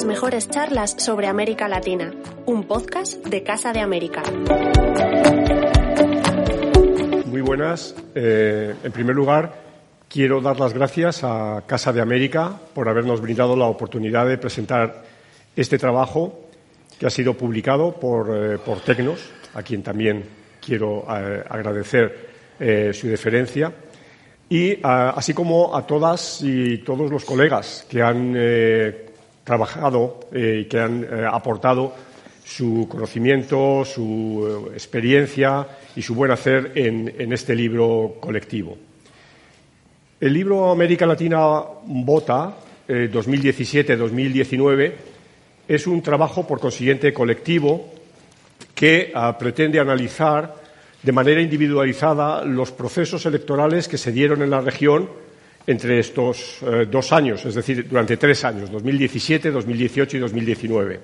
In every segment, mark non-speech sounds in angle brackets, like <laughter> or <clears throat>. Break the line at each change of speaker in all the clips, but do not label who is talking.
las mejores charlas sobre América Latina, un podcast de Casa de América.
Muy buenas. Eh, en primer lugar, quiero dar las gracias a Casa de América por habernos brindado la oportunidad de presentar este trabajo que ha sido publicado por, eh, por Tecnos, a quien también quiero eh, agradecer su deferencia y así como a todas y todos los colegas que han eh, trabajado y que han eh, aportado su conocimiento, su eh, experiencia y su buen hacer en, este libro colectivo. El libro América Latina Vota 2017-2019 es un trabajo, por consiguiente, colectivo que ah, pretende analizar de manera individualizada los procesos electorales que se dieron en la región entre estos eh, dos años, es decir, durante tres años, 2017, 2018 y 2019.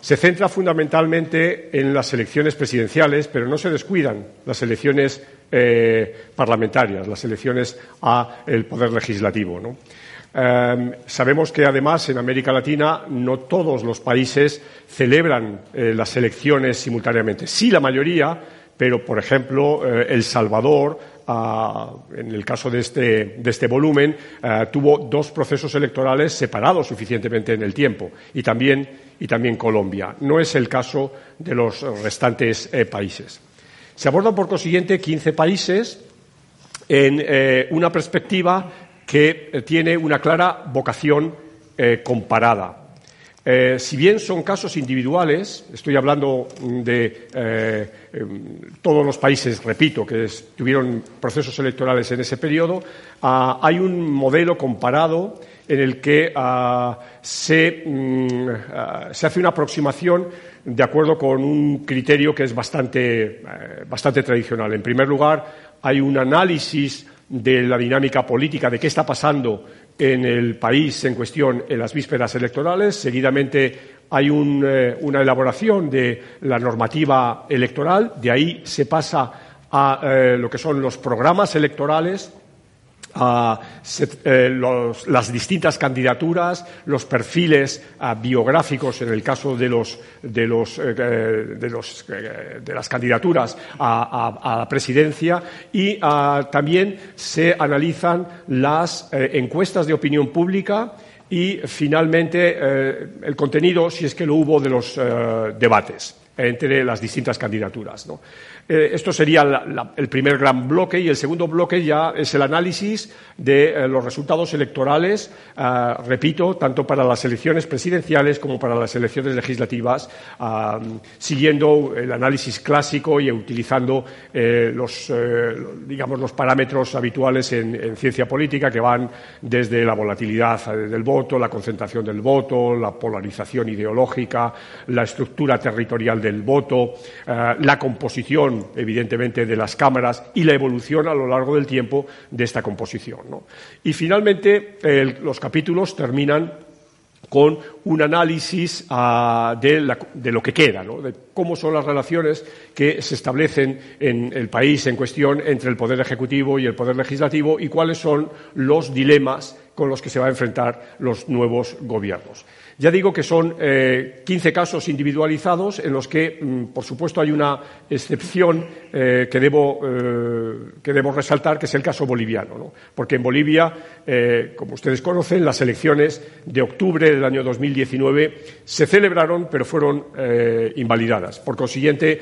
Se centra fundamentalmente en las elecciones presidenciales, pero no se descuidan las elecciones eh, parlamentarias, las elecciones al poder legislativo. Em, sabemos que, además, en América Latina no todos los países celebran eh, las elecciones simultáneamente. Sí, la mayoría, pero, por ejemplo, El Salvador, en el caso de este, este volumen, eh, tuvo dos procesos electorales separados suficientemente en el tiempo, y también, y también Colombia. No es el caso de los restantes eh, países. Se abordan, por consiguiente, 15 países en una perspectiva que tiene una clara vocación comparada. Eh, si bien son casos individuales, estoy hablando de eh, em, todos los países, repito, que tuvieron procesos electorales en ese periodo, ah, hay un modelo comparado en el que ah, se, mm, ah, hace una aproximación de acuerdo con un criterio que es bastante, eh, bastante tradicional. En primer lugar, hay un análisis de la dinámica política, de qué está pasando en el país en cuestión en las vísperas electorales. Seguidamente hay eh, una elaboración de la normativa electoral. De ahí se pasa a eh, lo que son los programas electorales eh, las distintas candidaturas, los perfiles ah, biográficos en el caso de, los, de, los, eh, de, los, eh, de las candidaturas a, la presidencia y ah, también se analizan las encuestas de opinión pública y finalmente el contenido, si es que lo hubo, de los debates entre las distintas candidaturas. Eh, esto sería el primer gran bloque y el segundo bloque ya es el análisis de eh, los resultados electorales, eh, repito, tanto para las elecciones presidenciales como para las elecciones legislativas, siguiendo el análisis clásico y utilizando los, digamos, los parámetros habituales en, ciencia política que van desde la volatilidad del voto, la concentración del voto, la polarización ideológica, la estructura territorial del voto, la composición evidentemente, de las cámaras y la evolución a lo largo del tiempo de esta composición. Y finalmente, los capítulos terminan con un análisis ah, de, lo que queda, de cómo son las relaciones que se establecen en el país en cuestión entre el Poder Ejecutivo y el Poder Legislativo y cuáles son los dilemas con los que se van a enfrentar los nuevos gobiernos. Ya digo que son eh, 15 casos individualizados en los que, mm, por supuesto, hay una excepción eh, que, debo, eh, que, debo, resaltar, que es el caso boliviano. Porque en Bolivia, eh, como ustedes conocen, las elecciones de octubre del año 2019 se celebraron, pero fueron invalidadas. Por consiguiente,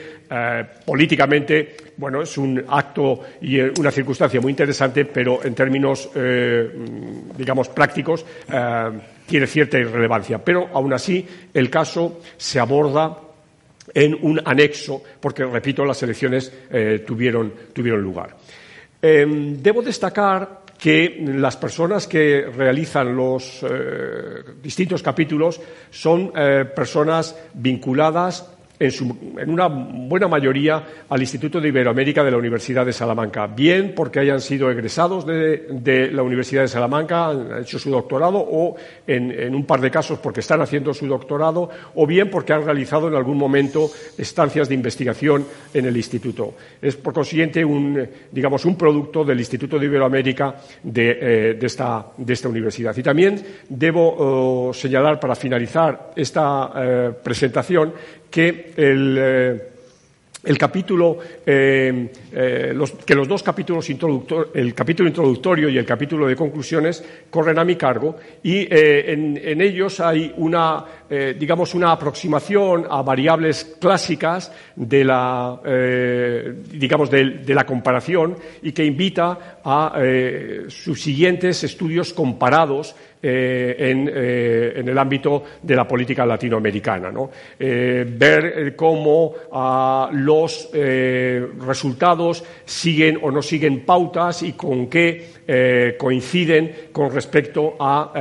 políticamente, bueno, es un acto y una circunstancia muy interesante, pero en términos, mm, digamos, prácticos, tiene cierta irrelevancia, pero aún así el caso se aborda en un anexo, porque, repito, las elecciones eh, tuvieron, lugar. Em, debo destacar que las personas que realizan los eh, distintos capítulos son eh, personas vinculadas en, una buena mayoría al Instituto de Iberoamérica de la Universidad de Salamanca, bien porque hayan sido egresados de, la Universidad de Salamanca, han hecho su doctorado, o en, un par de casos porque están haciendo su doctorado, o bien porque han realizado en algún momento estancias de investigación en el Instituto. Es, por consiguiente, un, digamos, un producto del Instituto de Iberoamérica de, eh, esta, universidad. Y también debo oh, señalar, para finalizar esta eh, presentación, que el, eh, el capítulo, eh, eh, que los dos capítulos el capítulo introductorio y el capítulo de conclusiones corren a mi cargo y en, ellos hay una, digamos, una aproximación a variables clásicas de la, digamos, de, la comparación y que invita a sus siguientes estudios comparados eh, eh, en, el ámbito de la política latinoamericana. Eh, ver cómo ah, los resultados siguen o no siguen pautas y con qué coinciden con respecto a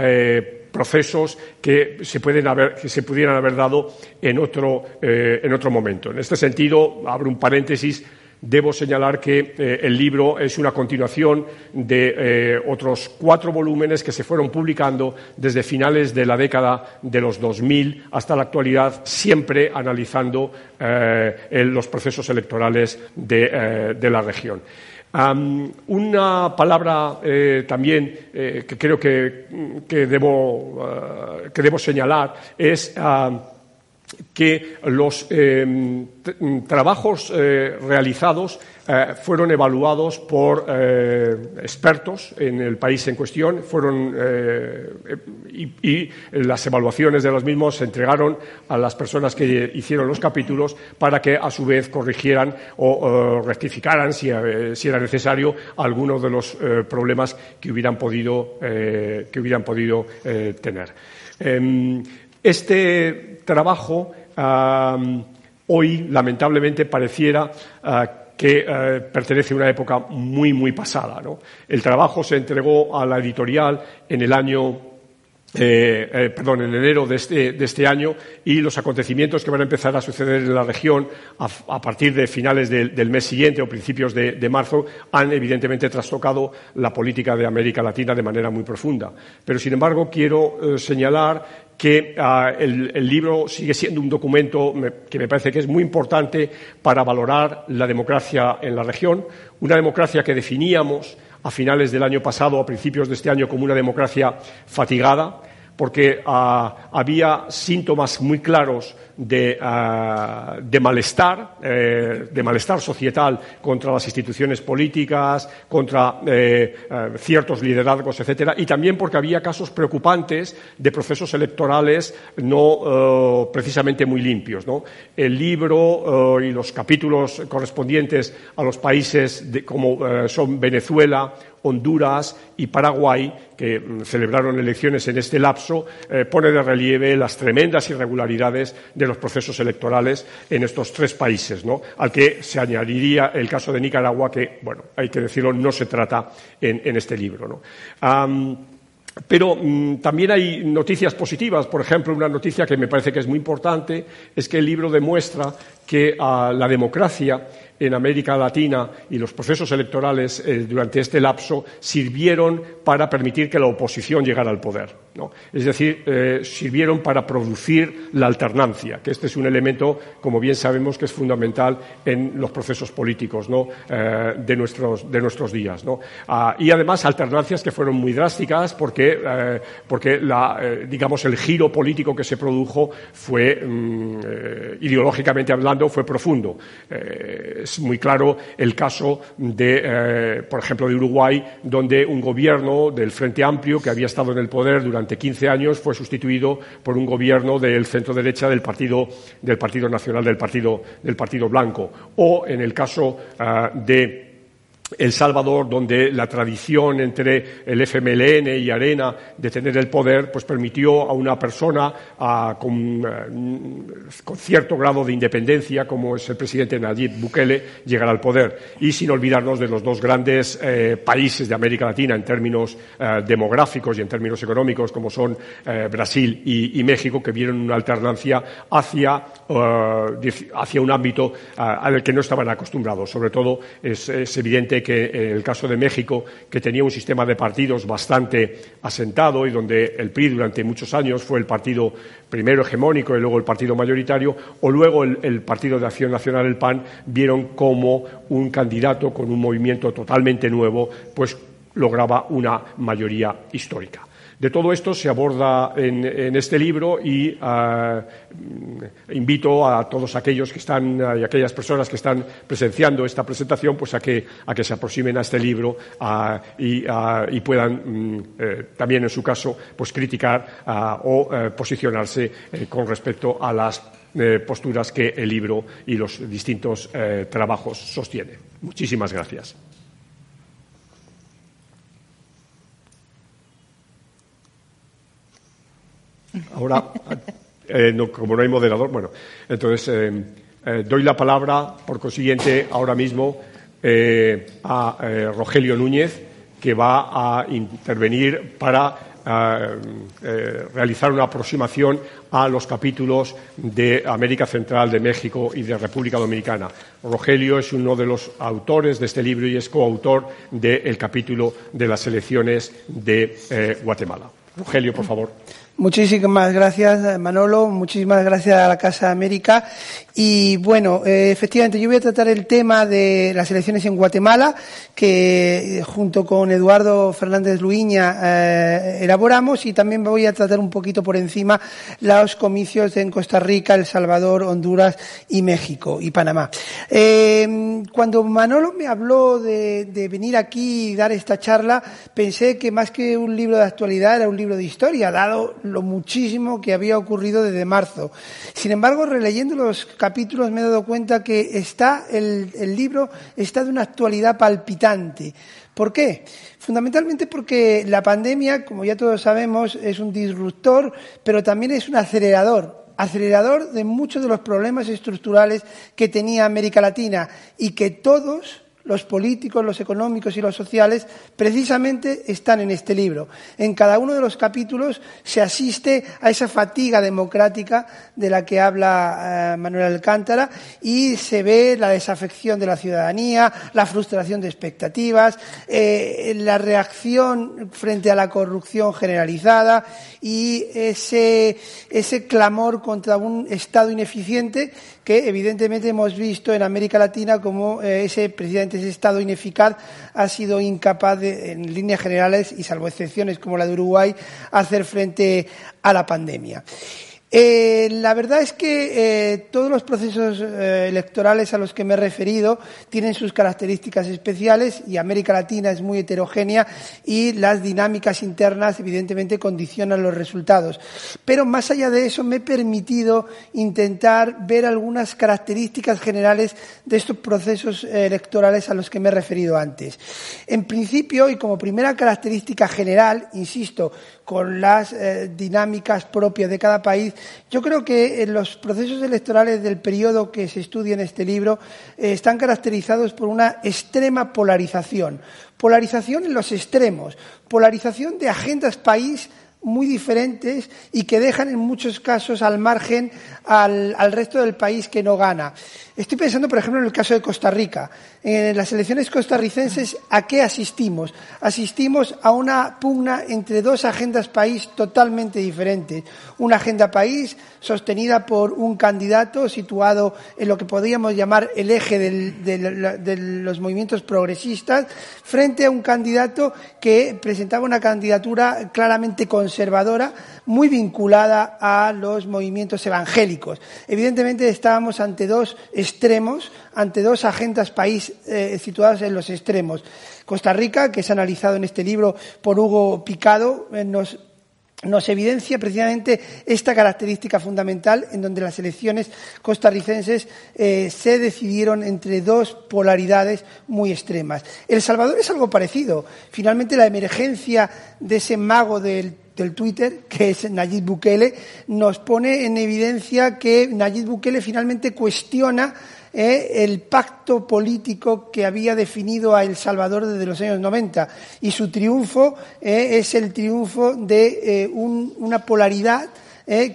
procesos que se, pueden haber, que se pudieran haber dado en otro, en otro momento. En este sentido, abro un paréntesis Debo señalar que eh, el libro es una continuación de eh, otros cuatro volúmenes que se fueron publicando desde finales de la década de los 2000 hasta la actualidad, siempre analizando eh, los procesos electorales de, la región. Una palabra también que creo que, debo, que, debo, señalar es que los eh, trabajos eh, realizados eh, fueron evaluados por expertos en el país en cuestión fueron, y, las evaluaciones de los mismos se entregaron a las personas que hicieron los capítulos para que a su vez corrigieran o, rectificaran si, era necesario algunos de los problemas que hubieran podido, que hubieran podido tener. Em, este trabajo hoy, lamentablemente, pareciera ah, que eh, pertenece a una época muy, muy pasada. El trabajo se entregó a la editorial en el año eh, eh, perdón, en enero este, de este, año y los acontecimientos que van a empezar a suceder en la región a, partir de finales del mes siguiente o principios de, marzo han evidentemente trastocado la política de América Latina de manera muy profunda. Pero, sin embargo, quiero señalar que ah, el, libro sigue siendo un documento que me parece que es muy importante para valorar la democracia en la región, una democracia que definíamos a finales del año pasado, a principios de este año, como una democracia fatigada, porque ah, había síntomas muy claros de, ah, malestar, eh, de malestar societal contra las instituciones políticas, contra eh, eh, ciertos liderazgos, etcétera, y también porque había casos preocupantes de procesos electorales no precisamente muy limpios. El libro y los capítulos correspondientes a los países como son Venezuela, Honduras y Paraguay, que mm, celebraron elecciones en este lapso, eh, pone de relieve las tremendas irregularidades de los procesos electorales en estos tres países, ¿no? al que se añadiría el caso de Nicaragua, que, bueno, hay que decirlo, no se trata en, este libro. pero mm, también hay noticias positivas. Por ejemplo, una noticia que me parece que es muy importante es que el libro demuestra que la democracia en América Latina y los procesos electorales eh, durante este lapso sirvieron para permitir que la oposición llegara al poder. Es decir, eh, sirvieron para producir la alternancia, que este es un elemento, como bien sabemos, que es fundamental en los procesos políticos eh, de, nuestros, de, nuestros, días. Ah, y además alternancias que fueron muy drásticas porque, porque digamos, el giro político que se produjo fue, mm, ideológicamente hablando, fue profundo es muy claro el caso de, eh, por ejemplo, de Uruguay, donde un gobierno del Frente Amplio, que había estado en el poder durante 15 años, fue sustituido por un gobierno del centro derecha del Partido, del partido Nacional del Partido, del partido Blanco. O en el caso eh, de el Salvador, donde la tradición entre el FMLN y Arena de tener el poder, pues permitió a una persona con, cierto grado de independencia, como es el presidente Nayib Bukele, llegar al poder. Y sin olvidarnos de los dos grandes eh, países de América Latina en términos eh, demográficos y en términos económicos, como son eh, Brasil y, México, que vieron una alternancia hacia, hacia un ámbito al que no estaban acostumbrados. Sobre todo es evidente que en el caso de México, que tenía un sistema de partidos bastante asentado y donde el PRI durante muchos años fue el partido primero hegemónico y luego el partido mayoritario, o luego el, Partido de Acción Nacional, el PAN, vieron como un candidato con un movimiento totalmente nuevo, pues lograba una mayoría histórica. De todo esto se aborda en, este libro y ah, invito a todos aquellos que están y aquellas personas que están presenciando esta presentación pues a que, se aproximen a este libro ah, ah, y, puedan mm, eh, también en su caso pues criticar o eh, posicionarse eh, con respecto a las posturas que el libro y los distintos trabajos sostienen. Muchísimas gracias. Ahora, eh, como no hay moderador, bueno, entonces eh, eh, doy la palabra, por consiguiente, ahora mismo a Rogelio Núñez, que va a intervenir para realizar una aproximación a los capítulos de América Central, de México y de República Dominicana. Rogelio es uno de los autores de este libro y es coautor del capítulo de las elecciones de Guatemala. Rogelio, por favor.
Muchísimas gracias, Manolo. Muchísimas gracias a la Casa América. Y bueno, eh, efectivamente, yo voy a tratar el tema de las elecciones en Guatemala, que eh, junto con Eduardo Fernández Luiña eh, elaboramos, y también voy a tratar un poquito por encima los comicios en Costa Rica, El Salvador, Honduras y México y Panamá. cuando Manolo me habló de, de venir aquí y dar esta charla, pensé que más que un libro de actualidad era un libro de historia, dado lo muchísimo que había ocurrido desde marzo. Sin embargo, releyendo los capítulos me he dado cuenta que está, el, el libro está de una actualidad palpitante. ¿Por qué? Fundamentalmente porque la pandemia, como ya todos sabemos, es un disruptor, pero también es un acelerador acelerador de muchos de los problemas estructurales que tenía América Latina y que todos los políticos, los económicos y los sociales, precisamente están en este libro. En cada uno de los capítulos se asiste a esa fatiga democrática de la que habla eh, Manuel Alcántara y se ve la desafección de la ciudadanía, la frustración de expectativas, eh, la reacción frente a la corrupción generalizada y ese, ese clamor contra un Estado ineficiente que evidentemente hemos visto en América Latina como eh, ese presidente, ese Estado ineficaz, ha sido incapaz, de, en líneas generales y salvo excepciones como la de Uruguay, hacer frente a la pandemia. Eh, la verdad es que eh, todos los procesos eh, electorales a los que me he referido tienen sus características especiales y América Latina es muy heterogénea y las dinámicas internas evidentemente condicionan los resultados. Pero más allá de eso me he permitido intentar ver algunas características generales de estos procesos electorales a los que me he referido antes. En principio y como primera característica general, insisto, con las dinámicas propias de cada país, yo creo que los procesos electorales del periodo que se estudia en este libro eh, están caracterizados por una extrema polarización. Polarización en los extremos, polarización de agendas país muy diferentes y que dejan en muchos casos al margen al, al, resto del país que no gana. Estoy pensando, por ejemplo, en el caso de Costa Rica. En las elecciones costarricenses, ¿a qué asistimos? Asistimos a una pugna entre dos agendas país totalmente diferentes. Una agenda país sostenida por un candidato situado en lo que podríamos llamar el eje de los movimientos progresistas, frente a un candidato que presentaba una candidatura claramente conservadora, muy vinculada a los movimientos evangélicos. Evidentemente estábamos ante dos extremos, ante dos agendas país eh, situadas en los extremos. Costa Rica, que es analizado en este libro por Hugo Picado, eh, nos nos evidencia precisamente esta característica fundamental en donde las elecciones costarricenses eh, se decidieron entre dos polaridades muy extremas. El Salvador es algo parecido. Finalmente, la emergencia de ese mago del del Twitter, que es Nayib Bukele, nos pone en evidencia que Nayib Bukele finalmente cuestiona eh, el pacto político que había definido a El Salvador desde los años 90 y su triunfo eh, es el triunfo de eh, una polaridad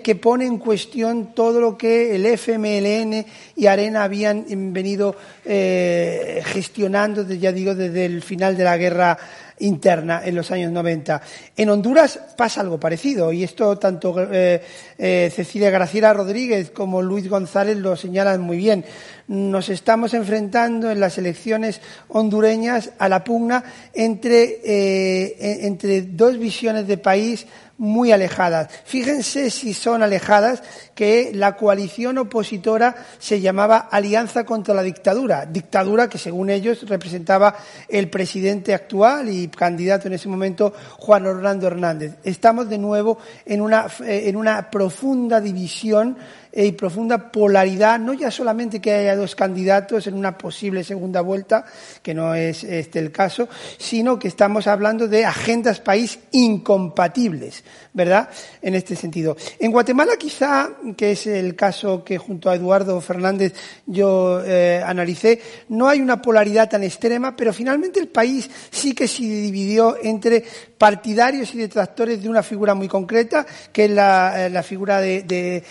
que pone en cuestión todo lo que el FMLN y Arena habían venido gestionando, ya digo, desde el final de la guerra interna en los años 90. En Honduras pasa algo parecido y esto tanto eh, eh, Cecilia Graciela Rodríguez como Luis González lo señalan muy bien. Nos estamos enfrentando en las elecciones hondureñas a la pugna entre, eh, entre dos visiones de país muy alejadas. Fíjense si son alejadas que la coalición opositora se llamaba Alianza contra la Dictadura, dictadura que según ellos representaba el presidente actual y candidato en ese momento Juan Orlando Hernández. Estamos de nuevo en una, en una profunda división y profunda polaridad, no ya solamente que haya dos candidatos en una posible segunda vuelta, que no es este el caso, sino que estamos hablando de agendas país incompatibles, ¿verdad? En este sentido. En Guatemala quizá, que es el caso que junto a Eduardo Fernández yo eh, analicé, no hay una polaridad tan extrema, pero finalmente el país sí que se dividió entre partidarios y detractores de una figura muy concreta, que es la, eh, figura de,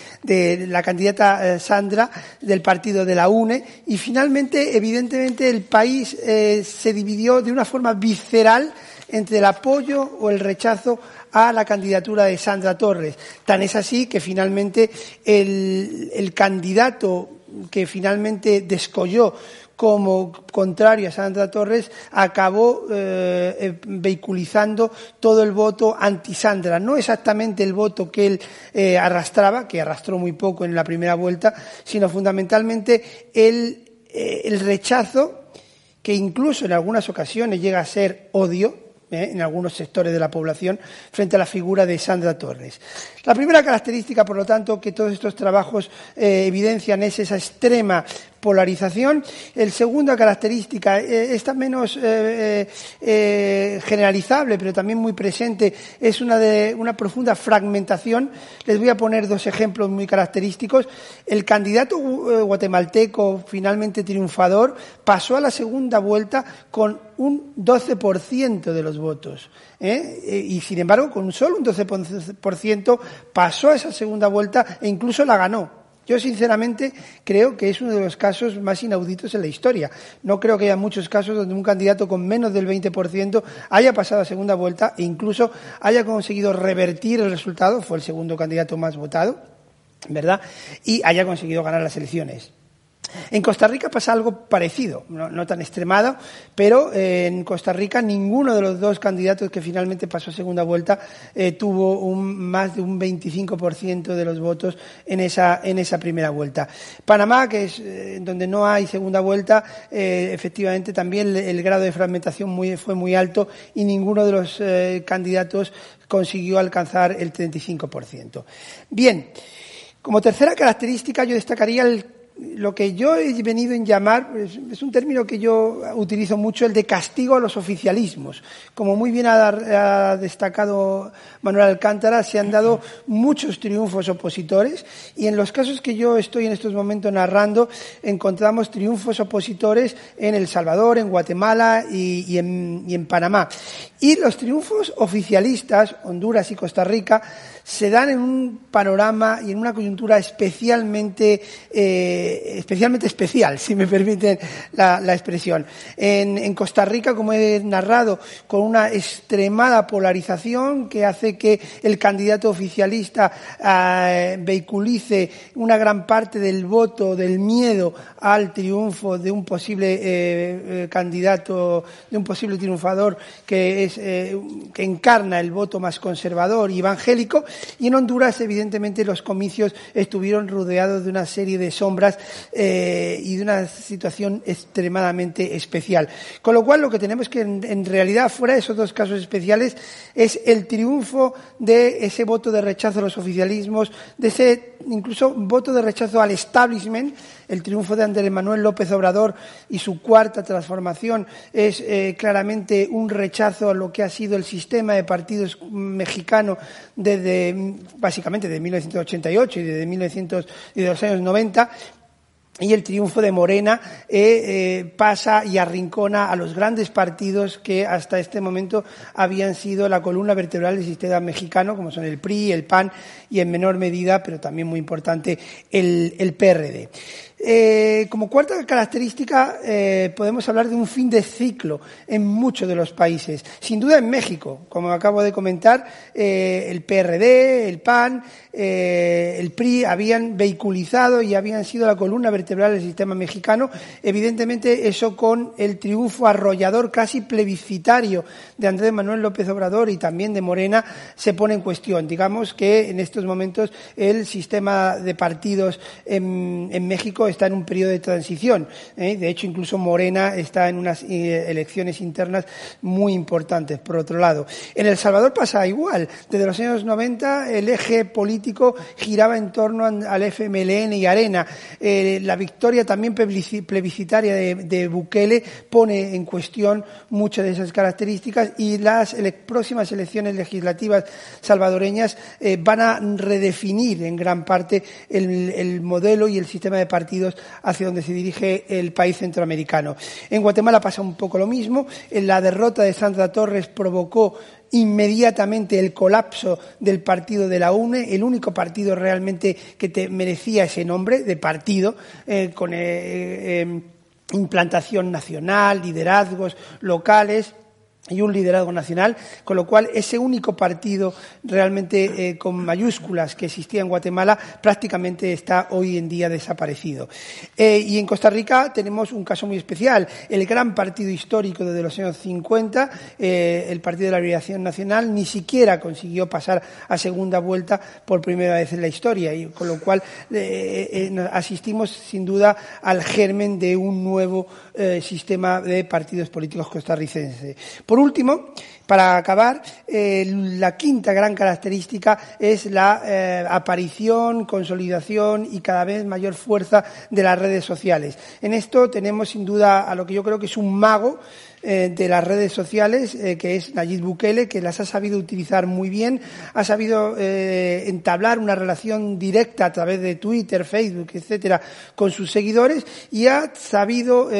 la candidata eh, Sandra del partido de la UNE, y finalmente, evidentemente, el país eh, se dividió de una forma visceral entre el apoyo o el rechazo a la candidatura de Sandra Torres. Tan es así que finalmente el, el candidato que finalmente descolló como contrario a Sandra Torres, acabó eh, eh, vehiculizando todo el voto anti-Sandra. No exactamente el voto que él eh, arrastraba, que arrastró muy poco en la primera vuelta, sino fundamentalmente el, el rechazo, que incluso en algunas ocasiones llega a ser odio, en algunos sectores de la población frente a la figura de Sandra Torres. La primera característica, por lo tanto, que todos estos trabajos evidencian es esa extrema polarización. El segunda característica, eh, esta menos eh, eh, generalizable, pero también muy presente, es una de una profunda fragmentación. Les voy a poner dos ejemplos muy característicos. El candidato guatemalteco, finalmente triunfador, pasó a la segunda vuelta con un 12% de los votos. Y sin embargo, con solo un 12% pasó a esa segunda vuelta e incluso la ganó. Yo sinceramente creo que es uno de los casos más inauditos en la historia. No creo que haya muchos casos donde un candidato con menos del 20% haya pasado a segunda vuelta e incluso haya conseguido revertir el resultado, fue el segundo candidato más votado, ¿verdad? Y haya conseguido ganar las elecciones. En Costa Rica pasa algo parecido, no, tan extremado, pero eh, en Costa Rica ninguno de los dos candidatos que finalmente pasó a segunda vuelta eh, tuvo más de un 25% de los votos en esa, primera vuelta. Panamá, que es eh, donde no hay segunda vuelta, efectivamente también el, grado de fragmentación fue muy alto y ninguno de los candidatos consiguió alcanzar el 35%. Bien. Como tercera característica, yo destacaría el lo que yo he venido en llamar, es, un término que yo utilizo mucho, el de castigo a los oficialismos. Como muy bien ha, destacado Manuel Alcántara, se han dado muchos triunfos opositores y en los casos que yo estoy en estos momentos narrando, encontramos triunfos opositores en El Salvador, en Guatemala y, en, y en Panamá. Y los triunfos oficialistas, Honduras y Costa Rica, se dan en un panorama y en una coyuntura especialmente, eh, especialmente especial, <laughs> si me permiten la, expresión. En, Costa Rica, como he narrado, con una extremada polarización que hace que el candidato oficialista eh, vehiculice una gran parte del voto, del miedo al triunfo de un posible eh, candidato, de un posible triunfador que, es, que encarna el voto más conservador y evangélico y en Honduras, evidentemente, los comicios estuvieron rodeados de una serie de sombras eh, y de una situación extremadamente especial. Con lo cual, lo que tenemos que, en, realidad, fuera de esos dos casos especiales, es el triunfo de ese voto de rechazo a los oficialismos, de ese incluso voto de rechazo al establishment, el triunfo de Andrés Manuel López Obrador y su cuarta transformación es eh, claramente un rechazo a lo que ha sido el sistema de partidos mexicano desde básicamente de 1988 y desde 1900 y los años 90 y el triunfo de Morena eh, eh, pasa y arrincona a los grandes partidos que hasta este momento habían sido la columna vertebral del sistema mexicano, como son el PRI, el PAN y en menor medida, pero también muy importante, el, el PRD. Eh, como cuarta característica, eh, podemos hablar de un fin de ciclo en muchos de los países. Sin duda en México, como acabo de comentar, eh, el PRD, el PAN, el PRI habían vehiculizado y habían sido la columna vertebral del sistema mexicano. Evidentemente, eso con el triunfo arrollador, casi plebiscitario de Andrés Manuel López Obrador y también de Morena, se pone en cuestión. Digamos que en estos momentos el sistema de partidos en, en México está en un periodo de transición. ¿eh? De hecho, incluso Morena está en unas eh, elecciones internas muy importantes, por otro lado. En El Salvador pasa igual. Desde los años 90 el eje político giraba en torno al FMLN y Arena. Eh, la victoria también plebiscitaria de, Bukele pone en cuestión muchas de esas características y las próximas elecciones legislativas salvadoreñas van a redefinir en gran parte el modelo y el sistema de partidos hacia donde se dirige el país centroamericano. En Guatemala pasa un poco lo mismo. La derrota de Sandra Torres provocó inmediatamente el colapso del partido de la UNE, el único partido realmente que te merecía ese nombre de partido, eh, con eh, eh, implantación nacional, liderazgos locales y un liderazgo nacional, con lo cual ese único partido realmente eh, con mayúsculas que existía en Guatemala prácticamente está hoy en día desaparecido. Eh, y en Costa Rica tenemos un caso muy especial, el gran partido histórico desde los años 50, eh, el Partido de la Liberación Nacional, ni siquiera consiguió pasar a segunda vuelta por primera vez en la historia, y con lo cual asistimos sin duda al germen de un nuevo sistema de partidos políticos costarricenses. Último, para acabar, eh, la quinta gran característica es la eh, aparición, consolidación y cada vez mayor fuerza de las redes sociales. En esto tenemos sin duda a lo que yo creo que es un mago eh, de las redes sociales, eh, que es Nayib Bukele, que las ha sabido utilizar muy bien, ha sabido eh, entablar una relación directa a través de Twitter, Facebook, etcétera, con sus seguidores y ha sabido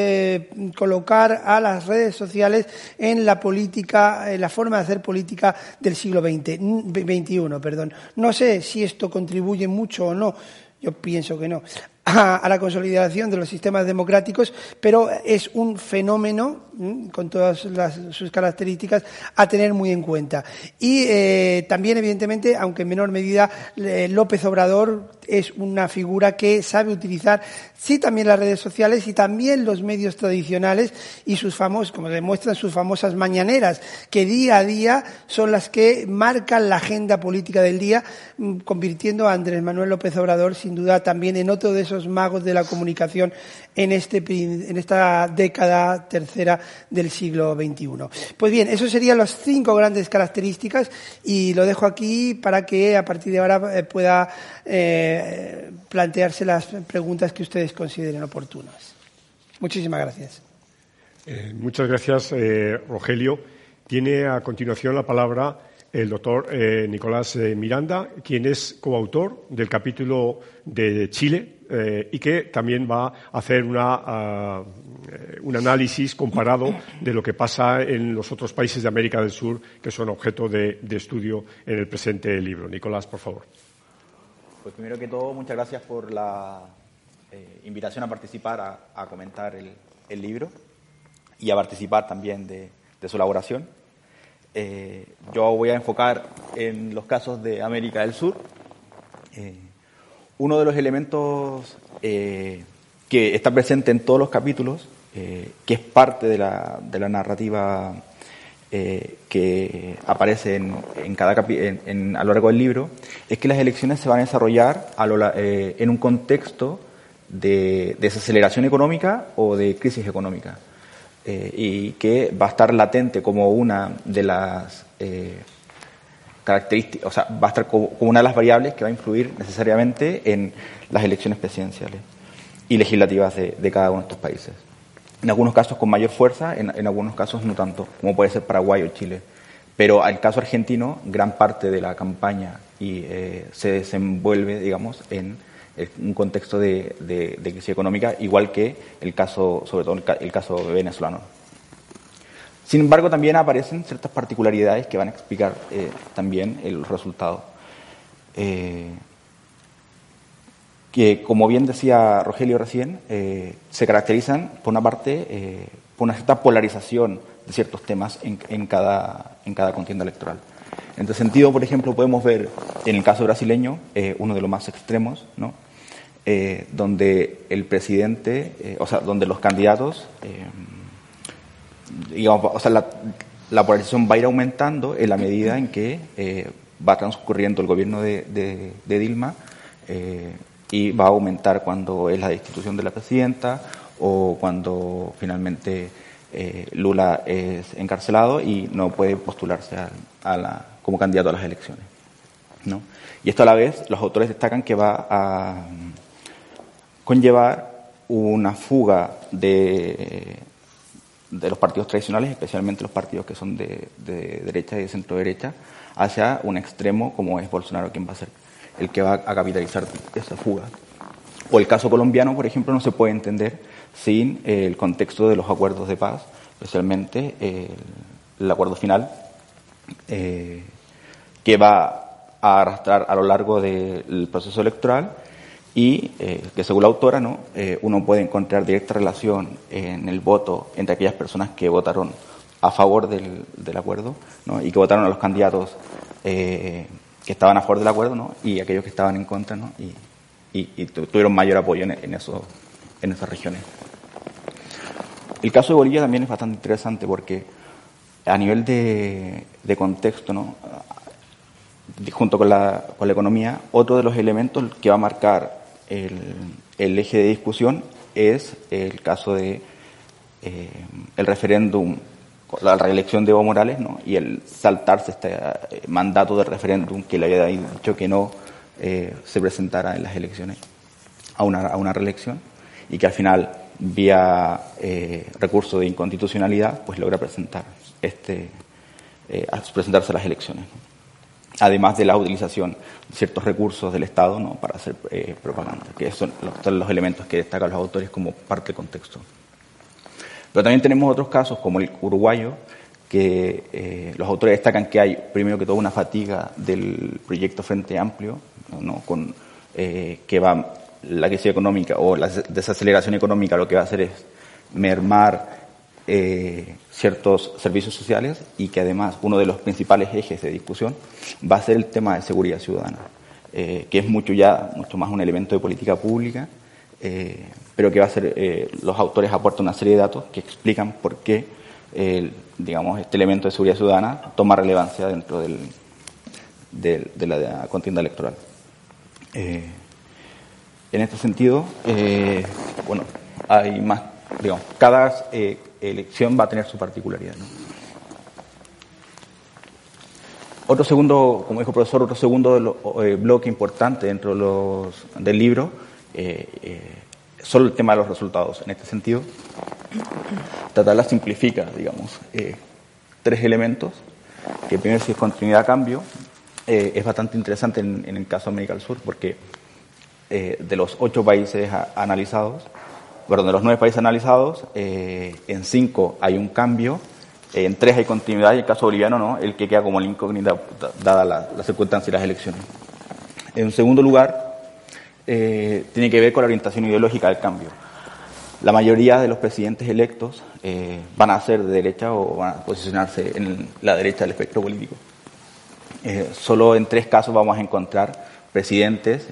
colocar a las redes sociales en la política, en la forma de hacer política del siglo XX, XXI. Perdón. No sé si esto contribuye mucho o no. Yo pienso que no a, la consolidación de los sistemas democráticos, pero es un fenómeno, con todas sus características, a tener muy en cuenta. Y eh, también, evidentemente, aunque en menor medida, López Obrador es una figura que sabe utilizar, sí, también las redes sociales y también los medios tradicionales y sus famosos, como demuestran sus famosas mañaneras, que día a día son las que marcan la agenda política del día, mm, convirtiendo a Andrés Manuel López Obrador, sin duda, también en otro de esos magos de la comunicación en, este, en esta década tercera del siglo XXI. Pues bien, eso serían las cinco grandes características y lo dejo aquí para que a partir de ahora eh, pueda eh, plantearse las preguntas que ustedes consideren oportunas. Muchísimas gracias.
Eh, muchas gracias, Rogelio. Tiene a continuación la palabra el doctor Nicolás Miranda, quien es coautor del capítulo de Chile eh, y que también va a hacer ah, eh, un análisis comparado de lo que pasa en los otros países de América del Sur que son objeto de, estudio en el presente libro. Nicolás, por favor.
Pues primero que todo, muchas gracias por la eh, invitación a participar, a, comentar el, libro y a participar también de, su elaboración. yo voy a enfocar en los casos de América del Sur uno de los elementos eh, que está presente en todos los capítulos, eh, que es parte de la, de la narrativa eh, que aparece en, cada en, a lo largo del libro, es que las elecciones se van a desarrollar en un contexto de desaceleración económica o de crisis económica. Y que va a estar latente como una de las eh, características, o sea, va a estar como, una de las variables que va a influir necesariamente en las elecciones presidenciales y legislativas de, cada uno de estos países. En algunos casos con mayor fuerza, en, algunos casos no tanto, como puede ser Paraguay o Chile. Pero el caso argentino, gran parte de la campaña y, eh, se desenvuelve, digamos, en un contexto de, crisis económica, igual que el caso, sobre todo el, caso venezolano. Sin embargo, también aparecen ciertas particularidades que van a explicar eh, también el resultado. Eh, que, como bien decía Rogelio recién, eh, se caracterizan, por una parte, por una cierta polarización de ciertos temas en, en, cada, en cada contienda electoral. En este sentido, por ejemplo, podemos ver en el caso brasileño, uno de los más extremos, ¿no? Eh, donde el presidente, eh, o sea, donde los candidatos, eh, digamos, o sea, la, la, polarización va a ir aumentando en la medida en que va transcurriendo el gobierno de, de, Dilma y va a aumentar cuando es la destitución de la presidenta o cuando finalmente Lula es encarcelado y no puede postularse a, la, como candidato a las elecciones. ¿no? Y esto a la vez, los autores destacan que va a conllevar una fuga de, de los partidos tradicionales, especialmente los partidos que son de, derecha y de centro derecha, hacia un extremo como es Bolsonaro, quien va a ser el que va a capitalizar esa fuga. O el caso colombiano, por ejemplo, no se puede entender sin el contexto de los acuerdos de paz, especialmente el, acuerdo final, eh, que va a arrastrar a lo largo del proceso electoral y eh, que según la autora ¿no? Eh, uno puede encontrar directa relación en el voto entre aquellas personas que votaron a favor del, del acuerdo ¿no? y que votaron a los candidatos eh, que estaban a favor del acuerdo ¿no? y aquellos que estaban en contra ¿no? y, y, tuvieron mayor apoyo en, en, eso, en esas regiones. El caso de Bolivia también es bastante interesante porque a nivel de, de contexto, ¿no? junto con la, con la economía, otro de los elementos que va a marcar el, eje de discusión es el caso de eh, el referéndum, la reelección de Evo Morales, ¿no? y el saltarse este eh, mandato de referéndum que le había dicho que no eh, se presentara en las elecciones a una, a una reelección y que al final, vía recurso de inconstitucionalidad, pues logra presentar este, presentarse a las elecciones además de la utilización de ciertos recursos del Estado ¿no? para hacer eh, propaganda, que son los, elementos que destacan los autores como parte del contexto. Pero también tenemos otros casos, como el uruguayo, que eh, los autores destacan que hay, primero que todo, una fatiga del proyecto Frente Amplio, ¿no? con, eh, que va la crisis económica o la desaceleración económica lo que va a hacer es mermar eh, ciertos servicios sociales y que además uno de los principales ejes de discusión va a ser el tema de seguridad ciudadana, eh, que es mucho ya, mucho más un elemento de política pública, eh, pero que va a ser, los autores aportan una serie de datos que explican por qué, digamos, este elemento de seguridad ciudadana toma relevancia dentro del, de, la, contienda electoral. en este sentido, bueno, hay más, digamos, cada elección va a tener su particularidad. Otro segundo, como dijo el profesor, otro segundo eh, bloque importante dentro los, del libro, eh, eh, solo el tema de los resultados. En este sentido, Tatala simplifica, digamos, tres elementos, que primero si es continuidad cambio, es bastante interesante en, en, el caso de América del Sur, porque de los ocho países analizados, bueno, de los nueve países analizados, eh, en cinco hay un cambio, en tres hay continuidad y el caso boliviano no, el que queda como la incógnita dada la, la circunstancia de las elecciones. En segundo lugar, eh, tiene que ver con la orientación ideológica del cambio. La mayoría de los presidentes electos eh, van a ser de derecha o van a posicionarse en la derecha del espectro político. solo en tres casos vamos a encontrar presidentes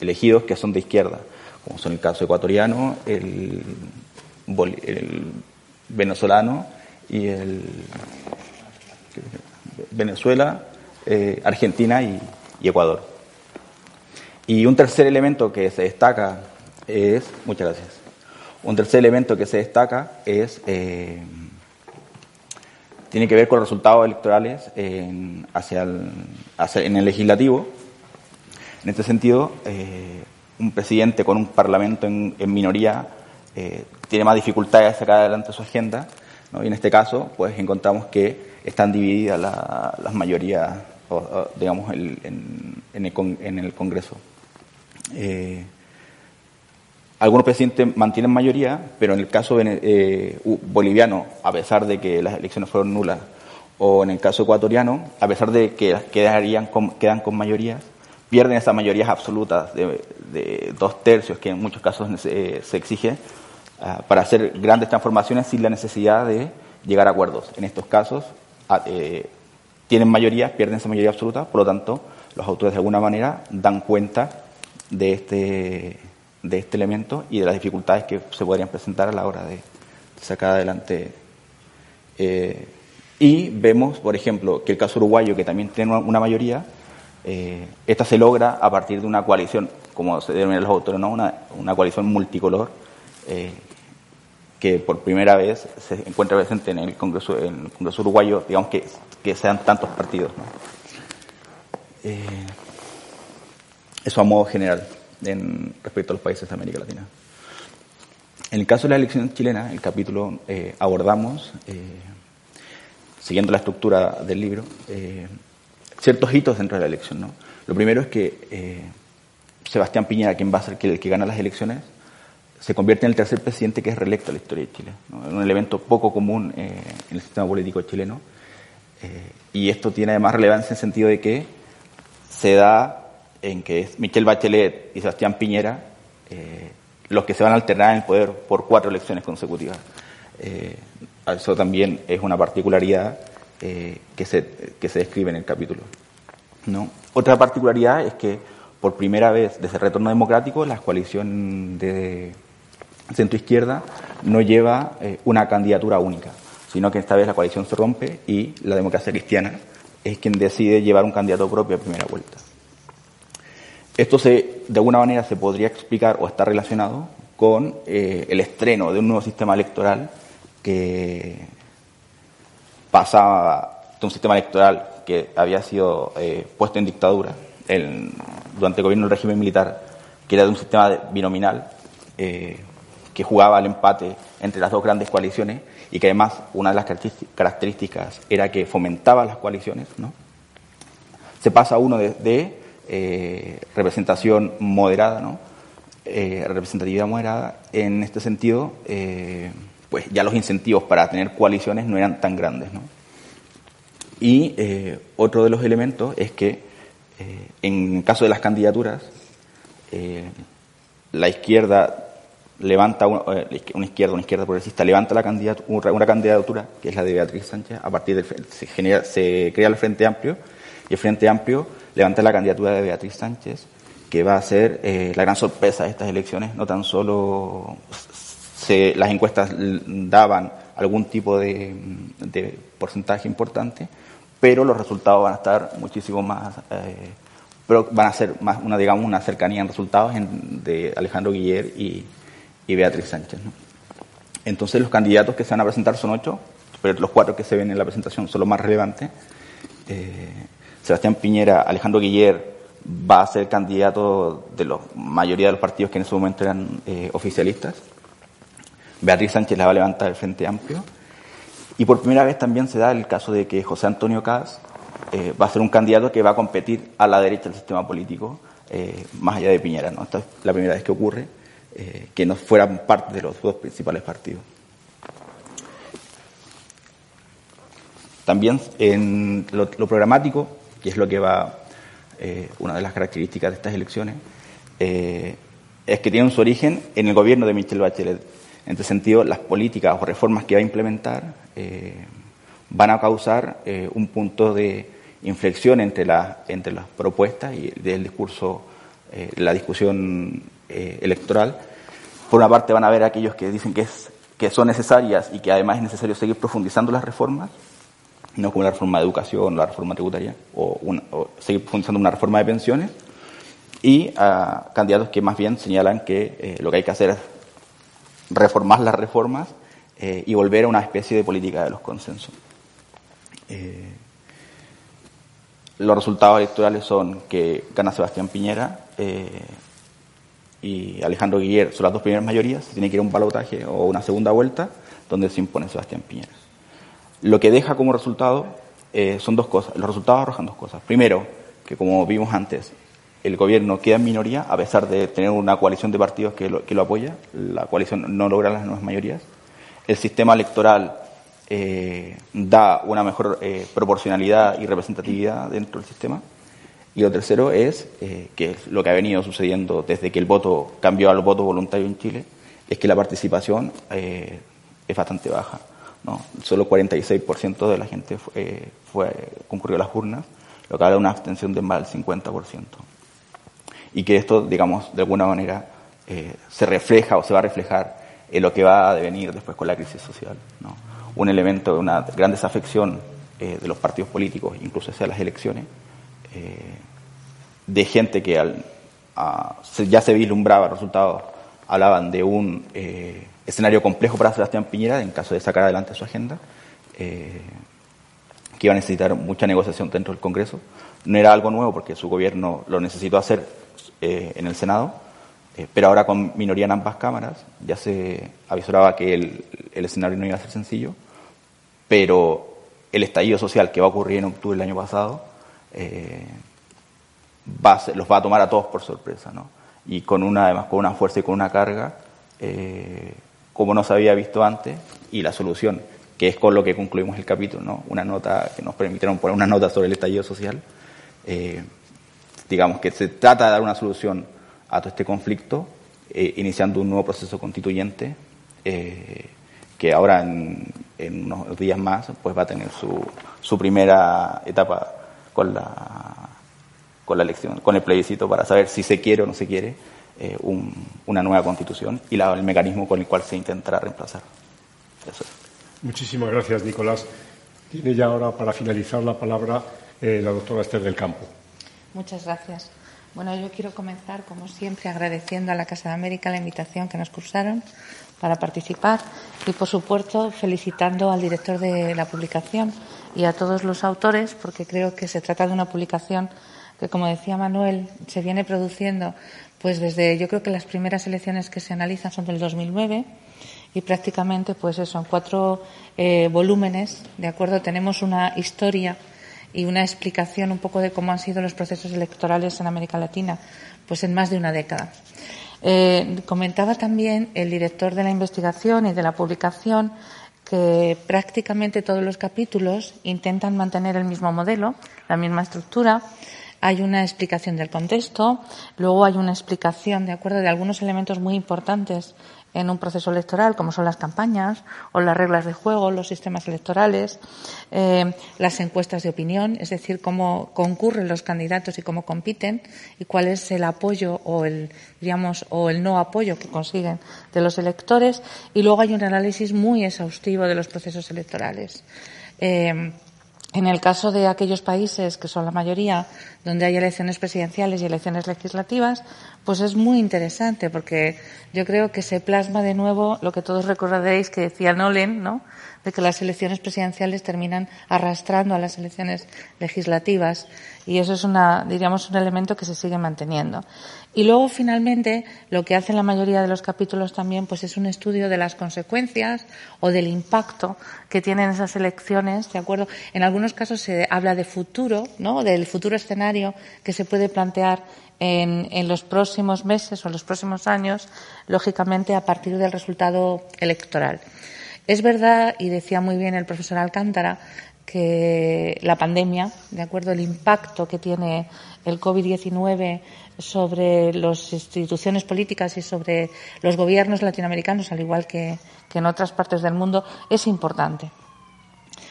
elegidos que son de izquierda como son el caso ecuatoriano, el, venezolano y el Venezuela, eh, Argentina y, Ecuador. Y un tercer elemento que se destaca es, muchas gracias. Un tercer elemento que se destaca es, eh, tiene que ver con los resultados electorales en, hacia el, en el legislativo. En este sentido, eh, un presidente con un parlamento en, minoría eh, tiene más dificultades de sacar adelante su agenda. Y en este caso, pues encontramos que están divididas las mayorías, digamos, en, el, Congreso. Eh, algunos presidentes mantienen mayoría, pero en el caso eh, boliviano, a pesar de que las elecciones fueron nulas, o en el caso ecuatoriano, a pesar de que quedarían quedan con mayorías, pierden esas mayorías absolutas de, dos tercios que en muchos casos se, exige ah, para hacer grandes transformaciones sin la necesidad de llegar a acuerdos. En estos casos ah, eh, tienen mayoría, pierden esa mayoría absoluta, por lo tanto los autores de alguna manera dan cuenta de este, de este elemento y de las dificultades que se podrían presentar a la hora de sacar adelante. Eh, y vemos, por ejemplo, que el caso uruguayo, que también tiene una mayoría, eh, esta se logra a partir de una coalición, como se denominan los autores, ¿no? una, una coalición multicolor, eh, que por primera vez se encuentra presente en el Congreso, en el Congreso uruguayo, digamos que, que sean tantos partidos. Eh, eso a modo general en, respecto a los países de América Latina. En el caso de la elección chilena, el capítulo abordamos, siguiendo la estructura del libro, ciertos hitos dentro de la elección. ¿no? Lo primero es que eh, Sebastián Piñera, quien va a ser el que gana las elecciones, se convierte en el tercer presidente que es reelecto en la historia de Chile. Un elemento poco común eh, en el sistema político chileno. Eh, y esto tiene además relevancia en el sentido de que se da en que es Michelle Bachelet y Sebastián Piñera los que se van a alternar en el poder por cuatro elecciones consecutivas. eso también es una particularidad eh, que, se, que se describe en el capítulo. ¿no? Otra particularidad es que por primera vez desde el retorno democrático la coalición de centro-izquierda no lleva eh, una candidatura única, sino que esta vez la coalición se rompe y la democracia cristiana es quien decide llevar un candidato propio a primera vuelta. Esto se, de alguna manera se podría explicar o está relacionado con eh, el estreno de un nuevo sistema electoral que, pasaba de un sistema electoral que había sido eh, puesto en dictadura durante el gobierno del régimen militar, que era de un sistema binominal eh, que jugaba al empate entre las dos grandes coaliciones y que además una de las características era que fomentaba las coaliciones, ¿no? Se pasa uno de, eh, representación moderada, ¿no? representatividad moderada. En este sentido, pues ya los incentivos para tener coaliciones no eran tan grandes. ¿no? Y eh, otro de los elementos es que eh, en caso de las candidaturas, eh, la izquierda levanta una, izquierda, una izquierda progresista levanta una candidatura que es la de Beatriz Sánchez, a partir del se, se crea el Frente Amplio y el Frente Amplio levanta la candidatura de Beatriz Sánchez, que va a ser la gran sorpresa de estas elecciones, no tan solo las encuestas daban algún tipo de, porcentaje importante, pero los resultados van a estar muchísimo más, eh, van a ser más una, digamos, una cercanía en resultados de Alejandro Guiller y, Beatriz Sánchez. Entonces los candidatos que se van a presentar son ocho, pero los cuatro que se ven en la presentación son los más relevantes. Eh, Sebastián Piñera, Alejandro Guiller va a ser candidato de la mayoría de los partidos que en ese momento eran eh, oficialistas. Beatriz Sánchez la va a levantar el Frente Amplio. Y por primera vez también se da el caso de que José Antonio Caz eh, va a ser un candidato que va a competir a la derecha del sistema político, eh, más allá de Piñera. ¿no? Esta es la primera vez que ocurre eh, que no fueran parte de los dos principales partidos. También en lo, programático, que es lo que va, una de las características de estas elecciones, es que tienen su origen en el gobierno de Michelle Bachelet en este sentido, las políticas o reformas que va a implementar eh, van a causar eh, un punto de inflexión entre, entre las propuestas y el discurso, eh, la discusión electoral. Por una parte van a haber aquellos que dicen que, es, que son necesarias y que además es necesario seguir profundizando las reformas, no como la reforma de educación, la reforma tributaria, o, seguir profundizando una reforma de pensiones. y a candidatos que más bien señalan que eh, lo que hay que hacer es reformar las reformas eh, y volver a una especie de política de los consensos. Eh, los resultados electorales son que gana Sebastián Piñera y Alejandro Guiller son las dos primeras mayorías, tiene que ir a un balotaje o una segunda vuelta donde se impone Sebastián Piñera. Lo que deja como resultado son dos cosas, los resultados arrojan dos cosas. Primero, que como vimos antes, el gobierno queda en minoría, a pesar de tener una coalición de partidos que lo, que lo apoya, la coalición no logra las nuevas mayorías. El sistema electoral eh, da una mejor eh, proporcionalidad y representatividad dentro del sistema. Y lo tercero es, eh, que lo que ha venido sucediendo desde que el voto cambió al voto voluntario en Chile, es que la participación es bastante baja. Solo 46% de la gente fue, concurrió a las urnas, lo que habla de una abstención de más del 50% y que esto, digamos, de alguna manera eh, se refleja o se va a reflejar en lo que va a devenir después con la crisis social. Un elemento de una gran desafección eh, de los partidos políticos, incluso hacia las elecciones, eh, de gente que al, ya se vislumbraba resultados, hablaban de un escenario complejo para Sebastián Piñera en caso de sacar adelante su agenda, que iba a necesitar mucha negociación dentro del Congreso. No era algo nuevo porque su gobierno lo necesitó hacer eh, en el Senado, eh, pero ahora con minoría en ambas cámaras, ya se avisoraba que el, escenario no iba a ser sencillo, pero el estallido social que va a ocurrir en octubre del año pasado eh, va los va a tomar a todos por sorpresa, ¿no? Y con una, además, con una fuerza y con una carga, como no se había visto antes, y la solución, que es con lo que concluimos el capítulo, ¿no? Una nota que nos permitieron poner una nota sobre el estallido social, digamos que se trata de dar una solución a todo este conflicto, eh, iniciando un nuevo proceso constituyente eh, que ahora en, unos días más pues va a tener su, su primera etapa con la con la elección, con el plebiscito para saber si se quiere o no se quiere eh, una nueva constitución y la, el mecanismo con el cual se intentará reemplazar.
Muchísimas gracias, Nicolás. Tiene ya ahora para finalizar la palabra la doctora Esther del Campo.
Muchas gracias. Bueno, yo quiero comenzar, como siempre, agradeciendo a la Casa de América la invitación que nos cursaron para participar y, por supuesto, felicitando al director de la publicación y a todos los autores, porque creo que se trata de una publicación que, como decía Manuel, se viene produciendo pues desde, yo creo que las primeras elecciones que se analizan son del 2009 y prácticamente, pues eso, en cuatro eh, volúmenes, ¿de acuerdo? Tenemos una historia y una explicación un poco de cómo han sido los procesos electorales en América Latina, pues en más de una década. Eh, comentaba también el director de la investigación y de la publicación que prácticamente todos los capítulos intentan mantener el mismo modelo, la misma estructura. Hay una explicación del contexto, luego hay una explicación, de acuerdo, de algunos elementos muy importantes en un proceso electoral, como son las campañas o las reglas de juego, los sistemas electorales, eh, las encuestas de opinión, es decir, cómo concurren los candidatos y cómo compiten y cuál es el apoyo o el, digamos, o el no apoyo que consiguen de los electores. Y luego hay un análisis muy exhaustivo de los procesos electorales. Eh, en el caso de aquellos países, que son la mayoría, donde hay elecciones presidenciales y elecciones legislativas, pues es muy interesante porque yo creo que se plasma de nuevo lo que todos recordaréis que decía Nolen, ¿no? De que las elecciones presidenciales terminan arrastrando a las elecciones legislativas y eso es una, diríamos, un elemento que se sigue manteniendo. Y luego, finalmente, lo que hacen la mayoría de los capítulos también, pues es un estudio de las consecuencias o del impacto que tienen esas elecciones, ¿de acuerdo? En algunos casos se habla de futuro, ¿no? Del futuro escenario que se puede plantear en, los próximos meses o en los próximos años, lógicamente a partir del resultado electoral. Es verdad, y decía muy bien el profesor Alcántara, que la pandemia, de acuerdo, el impacto que tiene el COVID-19 sobre las instituciones políticas y sobre los gobiernos latinoamericanos, al igual que en otras partes del mundo, es importante.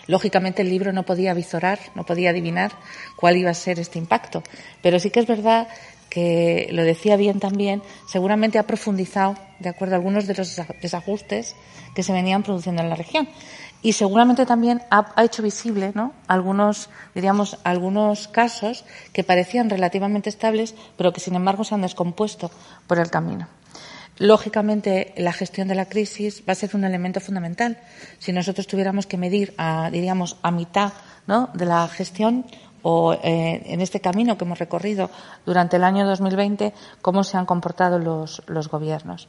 Lógicamente el libro no podía visorar, no podía adivinar cuál iba a ser este impacto, pero sí que es verdad que lo decía bien también, seguramente ha profundizado, de acuerdo a algunos de los desajustes que se venían produciendo en la región. Y seguramente también ha, hecho visible, ¿no? Algunos, diríamos, algunos casos que parecían relativamente estables, pero que sin embargo se han descompuesto por el camino. Lógicamente, la gestión de la crisis va a ser un elemento fundamental. Si nosotros tuviéramos que medir, a, diríamos, a mitad ¿no? de la gestión, o eh, en este camino que hemos recorrido durante el año 2020, cómo se han comportado los, gobiernos.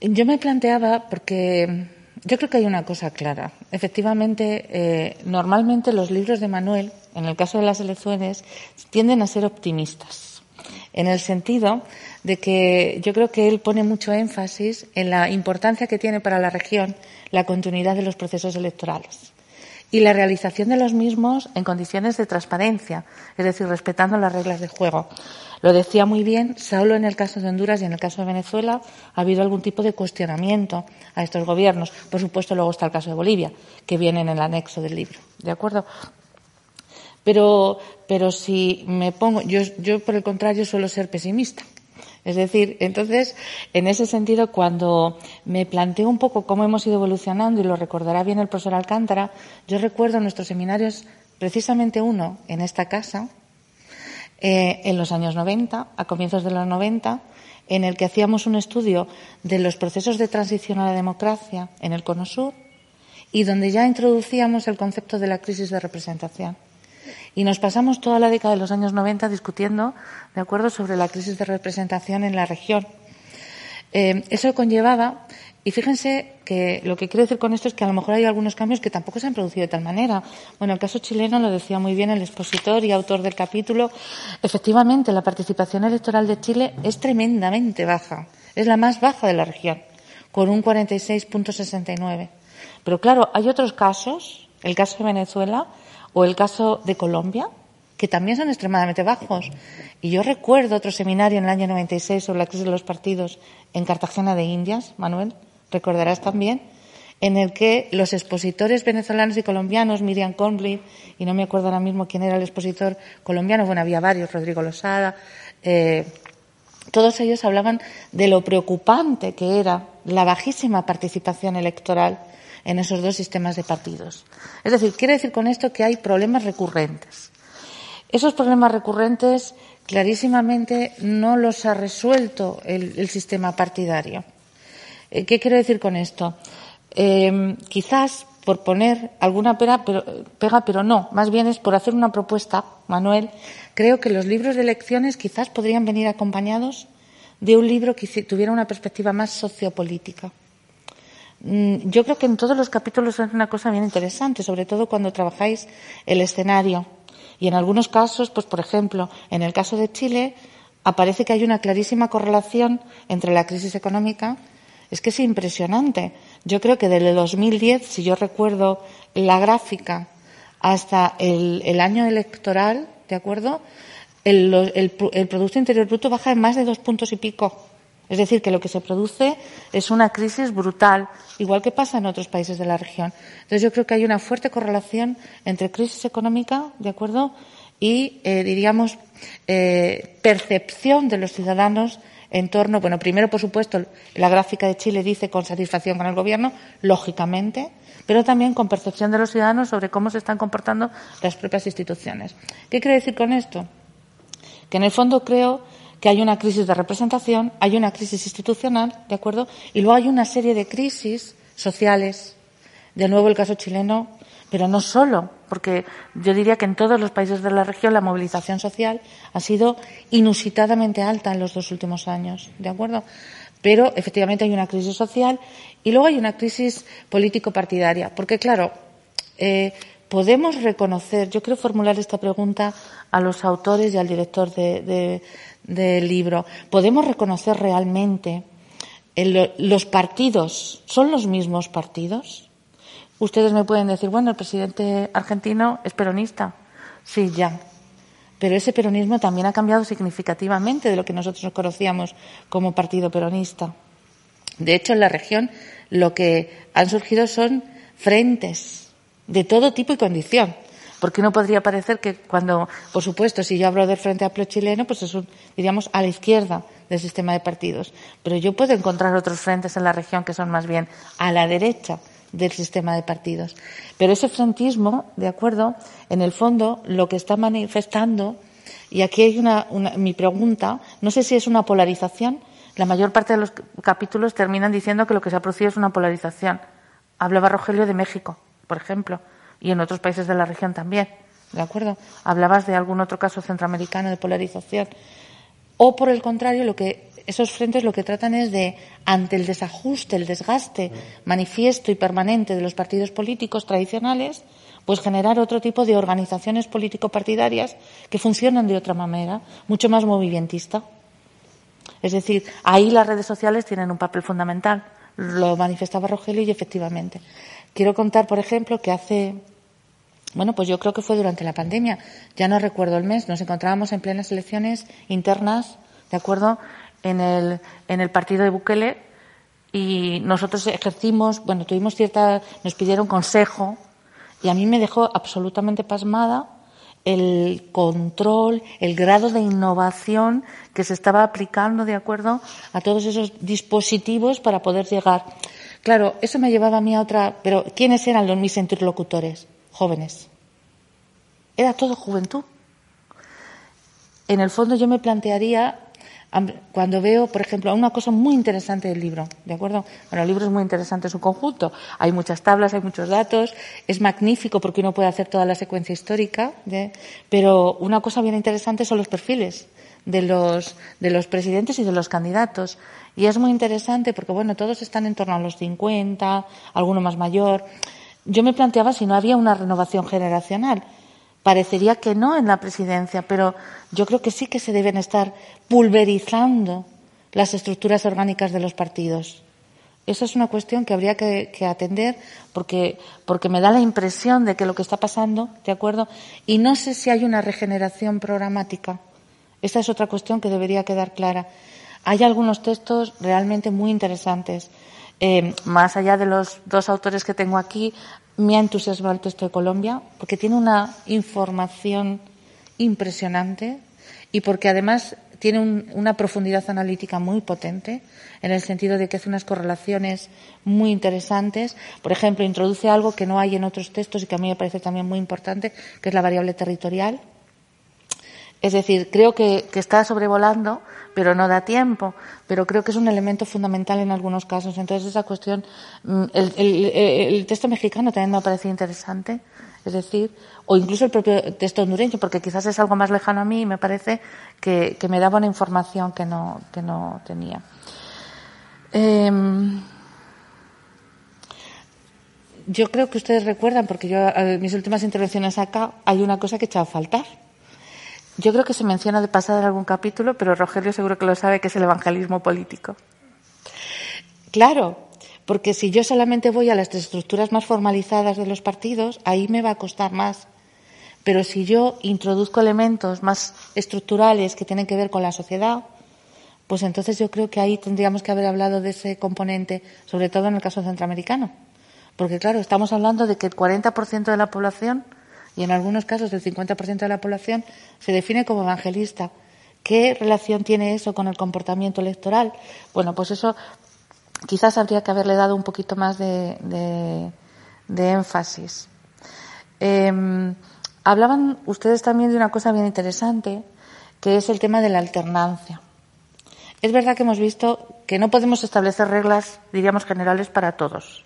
Yo me planteaba, porque yo creo que hay una cosa clara. Efectivamente, eh, normalmente los libros de Manuel, en el caso de las elecciones, tienden a ser optimistas, en el sentido de que yo creo que él pone mucho énfasis en la importancia que tiene para la región la continuidad de los procesos electorales y la realización de los mismos en condiciones de transparencia, es decir, respetando las reglas de juego. Lo decía muy bien, solo en el caso de Honduras y en el caso de Venezuela ha habido algún tipo de cuestionamiento a estos gobiernos. Por supuesto, luego está el caso de Bolivia, que viene en el anexo del libro. ¿De acuerdo? Pero, pero si me pongo, yo, yo por el contrario suelo ser pesimista. Es decir, entonces, en ese sentido, cuando me planteo un poco cómo hemos ido evolucionando, y lo recordará bien el profesor Alcántara, yo recuerdo nuestros seminarios, precisamente uno en esta casa, eh, en los años 90, a comienzos de los 90, en el que hacíamos un estudio de los procesos de transición a la democracia en el Cono Sur y donde ya introducíamos el concepto de la crisis de representación. Y nos pasamos toda la década de los años 90 discutiendo, de acuerdo, sobre la crisis de representación en la región. Eh, eso conllevaba, y fíjense que lo que quiero decir con esto es que a lo mejor hay algunos cambios que tampoco se han producido de tal manera. Bueno, el caso chileno lo decía muy bien el expositor y autor del capítulo. Efectivamente, la participación electoral de Chile es tremendamente baja. Es la más baja de la región, con un 46.69. Pero claro, hay otros casos, el caso de Venezuela, o el caso de Colombia, que también son extremadamente bajos. Y yo recuerdo otro seminario en el año 96 sobre la crisis de los partidos en Cartagena de Indias, Manuel, recordarás también, en el que los expositores venezolanos y colombianos, Miriam Conley, y no me acuerdo ahora mismo quién era el expositor colombiano, bueno, había varios, Rodrigo Losada, eh, todos ellos hablaban de lo preocupante que era la bajísima participación electoral en esos dos sistemas de partidos. Es decir, quiere decir con esto que hay problemas recurrentes. Esos problemas recurrentes clarísimamente no los ha resuelto el, sistema partidario. Eh, ¿Qué quiero decir con esto? Eh, quizás por poner alguna pega pero, pega, pero no, más bien es por hacer una propuesta, Manuel. Creo que los libros de lecciones quizás podrían venir acompañados de un libro que tuviera una perspectiva más sociopolítica. Mm, yo creo que en todos los capítulos es una cosa bien interesante, sobre todo cuando trabajáis el escenario. Y en algunos casos, pues por ejemplo, en el caso de Chile, aparece que hay una clarísima correlación entre la crisis económica. Es que es impresionante. Yo creo que desde 2010, si yo recuerdo la gráfica, hasta el, año electoral, ¿de acuerdo? El, el Producto Interior Bruto baja en más de dos puntos y pico. Es decir, que lo que se produce es una crisis brutal, igual que pasa en otros países de la región. Entonces, yo creo que hay una fuerte correlación entre crisis económica, ¿de acuerdo? Y, eh, diríamos, eh, percepción de los ciudadanos en torno, bueno, primero, por supuesto, la gráfica de Chile dice con satisfacción con el gobierno, lógicamente, pero también con percepción de los ciudadanos sobre cómo se están comportando las propias instituciones. ¿Qué quiere decir con esto? Que en el fondo creo que hay una crisis de representación, hay una crisis institucional, ¿de acuerdo? Y luego hay una serie de crisis sociales. De nuevo el caso chileno, pero no solo, porque yo diría que en todos los países de la región la movilización social ha sido inusitadamente alta en los dos últimos años, ¿de acuerdo? Pero efectivamente hay una crisis social y luego hay una crisis político-partidaria, porque claro, eh, podemos reconocer, yo quiero formular esta pregunta a los autores y al director de, del libro, ¿podemos reconocer realmente los partidos? ¿Son los mismos partidos? Ustedes me pueden decir, bueno, el presidente argentino es peronista. Sí, ya. Pero ese peronismo también ha cambiado significativamente de lo que nosotros conocíamos como partido peronista. De hecho, en la región lo que han surgido son frentes de todo tipo y condición. Porque uno podría parecer que cuando, por supuesto, si yo hablo del Frente Amplio chileno, pues es un, diríamos, a la izquierda del sistema de partidos. Pero yo puedo encontrar otros frentes en la región que son más bien a la derecha del sistema de partidos. Pero ese frentismo, de acuerdo, en el fondo lo que está manifestando, y aquí hay una, mi pregunta, no sé si es una polarización, la mayor parte de los capítulos terminan diciendo que lo que se ha producido es una polarización. Hablaba Rogelio de México, por ejemplo, y en otros países de la región también, ¿de acuerdo? Hablabas de algún otro caso centroamericano de polarización. O, por el contrario, lo que esos frentes lo que tratan es de, ante el desajuste, el desgaste manifiesto y permanente de los partidos políticos tradicionales, pues generar otro tipo de organizaciones político-partidarias que funcionan de otra manera, mucho más movimentista. Es decir, ahí las redes sociales tienen un papel fundamental. Lo manifestaba Rogelio y efectivamente. Quiero contar, por ejemplo, que hace, bueno, pues yo creo que fue durante la pandemia, ya no recuerdo el mes, nos encontrábamos en plenas elecciones internas, ¿de acuerdo? en el, en el partido de Bukele y nosotros ejercimos, bueno, tuvimos cierta, nos pidieron consejo y a mí me dejó absolutamente pasmada el control, el grado de innovación que se estaba aplicando de acuerdo a todos esos dispositivos para poder llegar. Claro, eso me llevaba a mí a otra, pero ¿quiénes eran los mis interlocutores? Jóvenes. Era todo juventud. En el fondo yo me plantearía cuando veo, por ejemplo, una cosa muy interesante del libro, ¿de acuerdo? Bueno, el libro es muy interesante en su conjunto. Hay muchas tablas, hay muchos datos, es magnífico porque uno puede hacer toda la secuencia histórica, pero una cosa bien interesante son los perfiles de los, de los presidentes y de los candidatos. Y es muy interesante porque, bueno, todos están en torno a los 50, alguno más mayor. Yo me planteaba si no había una renovación generacional. Parecería que no en la presidencia, pero yo creo que sí que se deben estar pulverizando las estructuras orgánicas de los partidos. Esa es una cuestión que habría que, atender porque, porque me da la impresión de que lo que está pasando, ¿de acuerdo? Y no sé si hay una regeneración programática. Esa es otra cuestión que debería quedar clara. Hay algunos textos realmente muy interesantes. Eh, más allá de los dos autores que tengo aquí, me ha entusiasmado el texto de Colombia porque tiene una información impresionante y porque además tiene una profundidad analítica muy potente en el sentido de que hace unas correlaciones muy interesantes. Por ejemplo, introduce algo que no hay en otros textos y que a mí me parece también muy importante, que es la variable territorial. Es decir, creo que, está sobrevolando, pero no da tiempo. Pero creo que es un elemento fundamental en algunos casos. Entonces, esa cuestión, mm, el, texto mexicano también me parece interesante. Es decir, o incluso el propio texto hondureño, porque quizás es algo más lejano a mí y me parece que, me daba una información que no, que no tenía. Em, yo creo que ustedes recuerdan, porque yo en mis últimas intervenciones acá hay una cosa que he echado a faltar yo creo que se menciona de pasada en algún capítulo, pero Rogelio seguro que lo sabe, que es el evangelismo político. Claro, porque si yo solamente voy a las estructuras más formalizadas de los partidos, ahí me va a costar más. Pero si yo introduzco elementos más estructurales que tienen que ver con la sociedad, pues entonces yo creo que ahí tendríamos que haber hablado de ese componente, sobre todo en el caso centroamericano. Porque claro, estamos hablando de que el 40% de la población y en algunos casos el 50% de la población se define como evangelista. ¿Qué relación tiene eso con el comportamiento electoral? Bueno, pues eso quizás habría que haberle dado un poquito más de, énfasis. Em, hablaban ustedes también de una cosa bien interesante, que es el tema de la alternancia. Es verdad que hemos visto que no podemos establecer reglas, diríamos, generales para todos.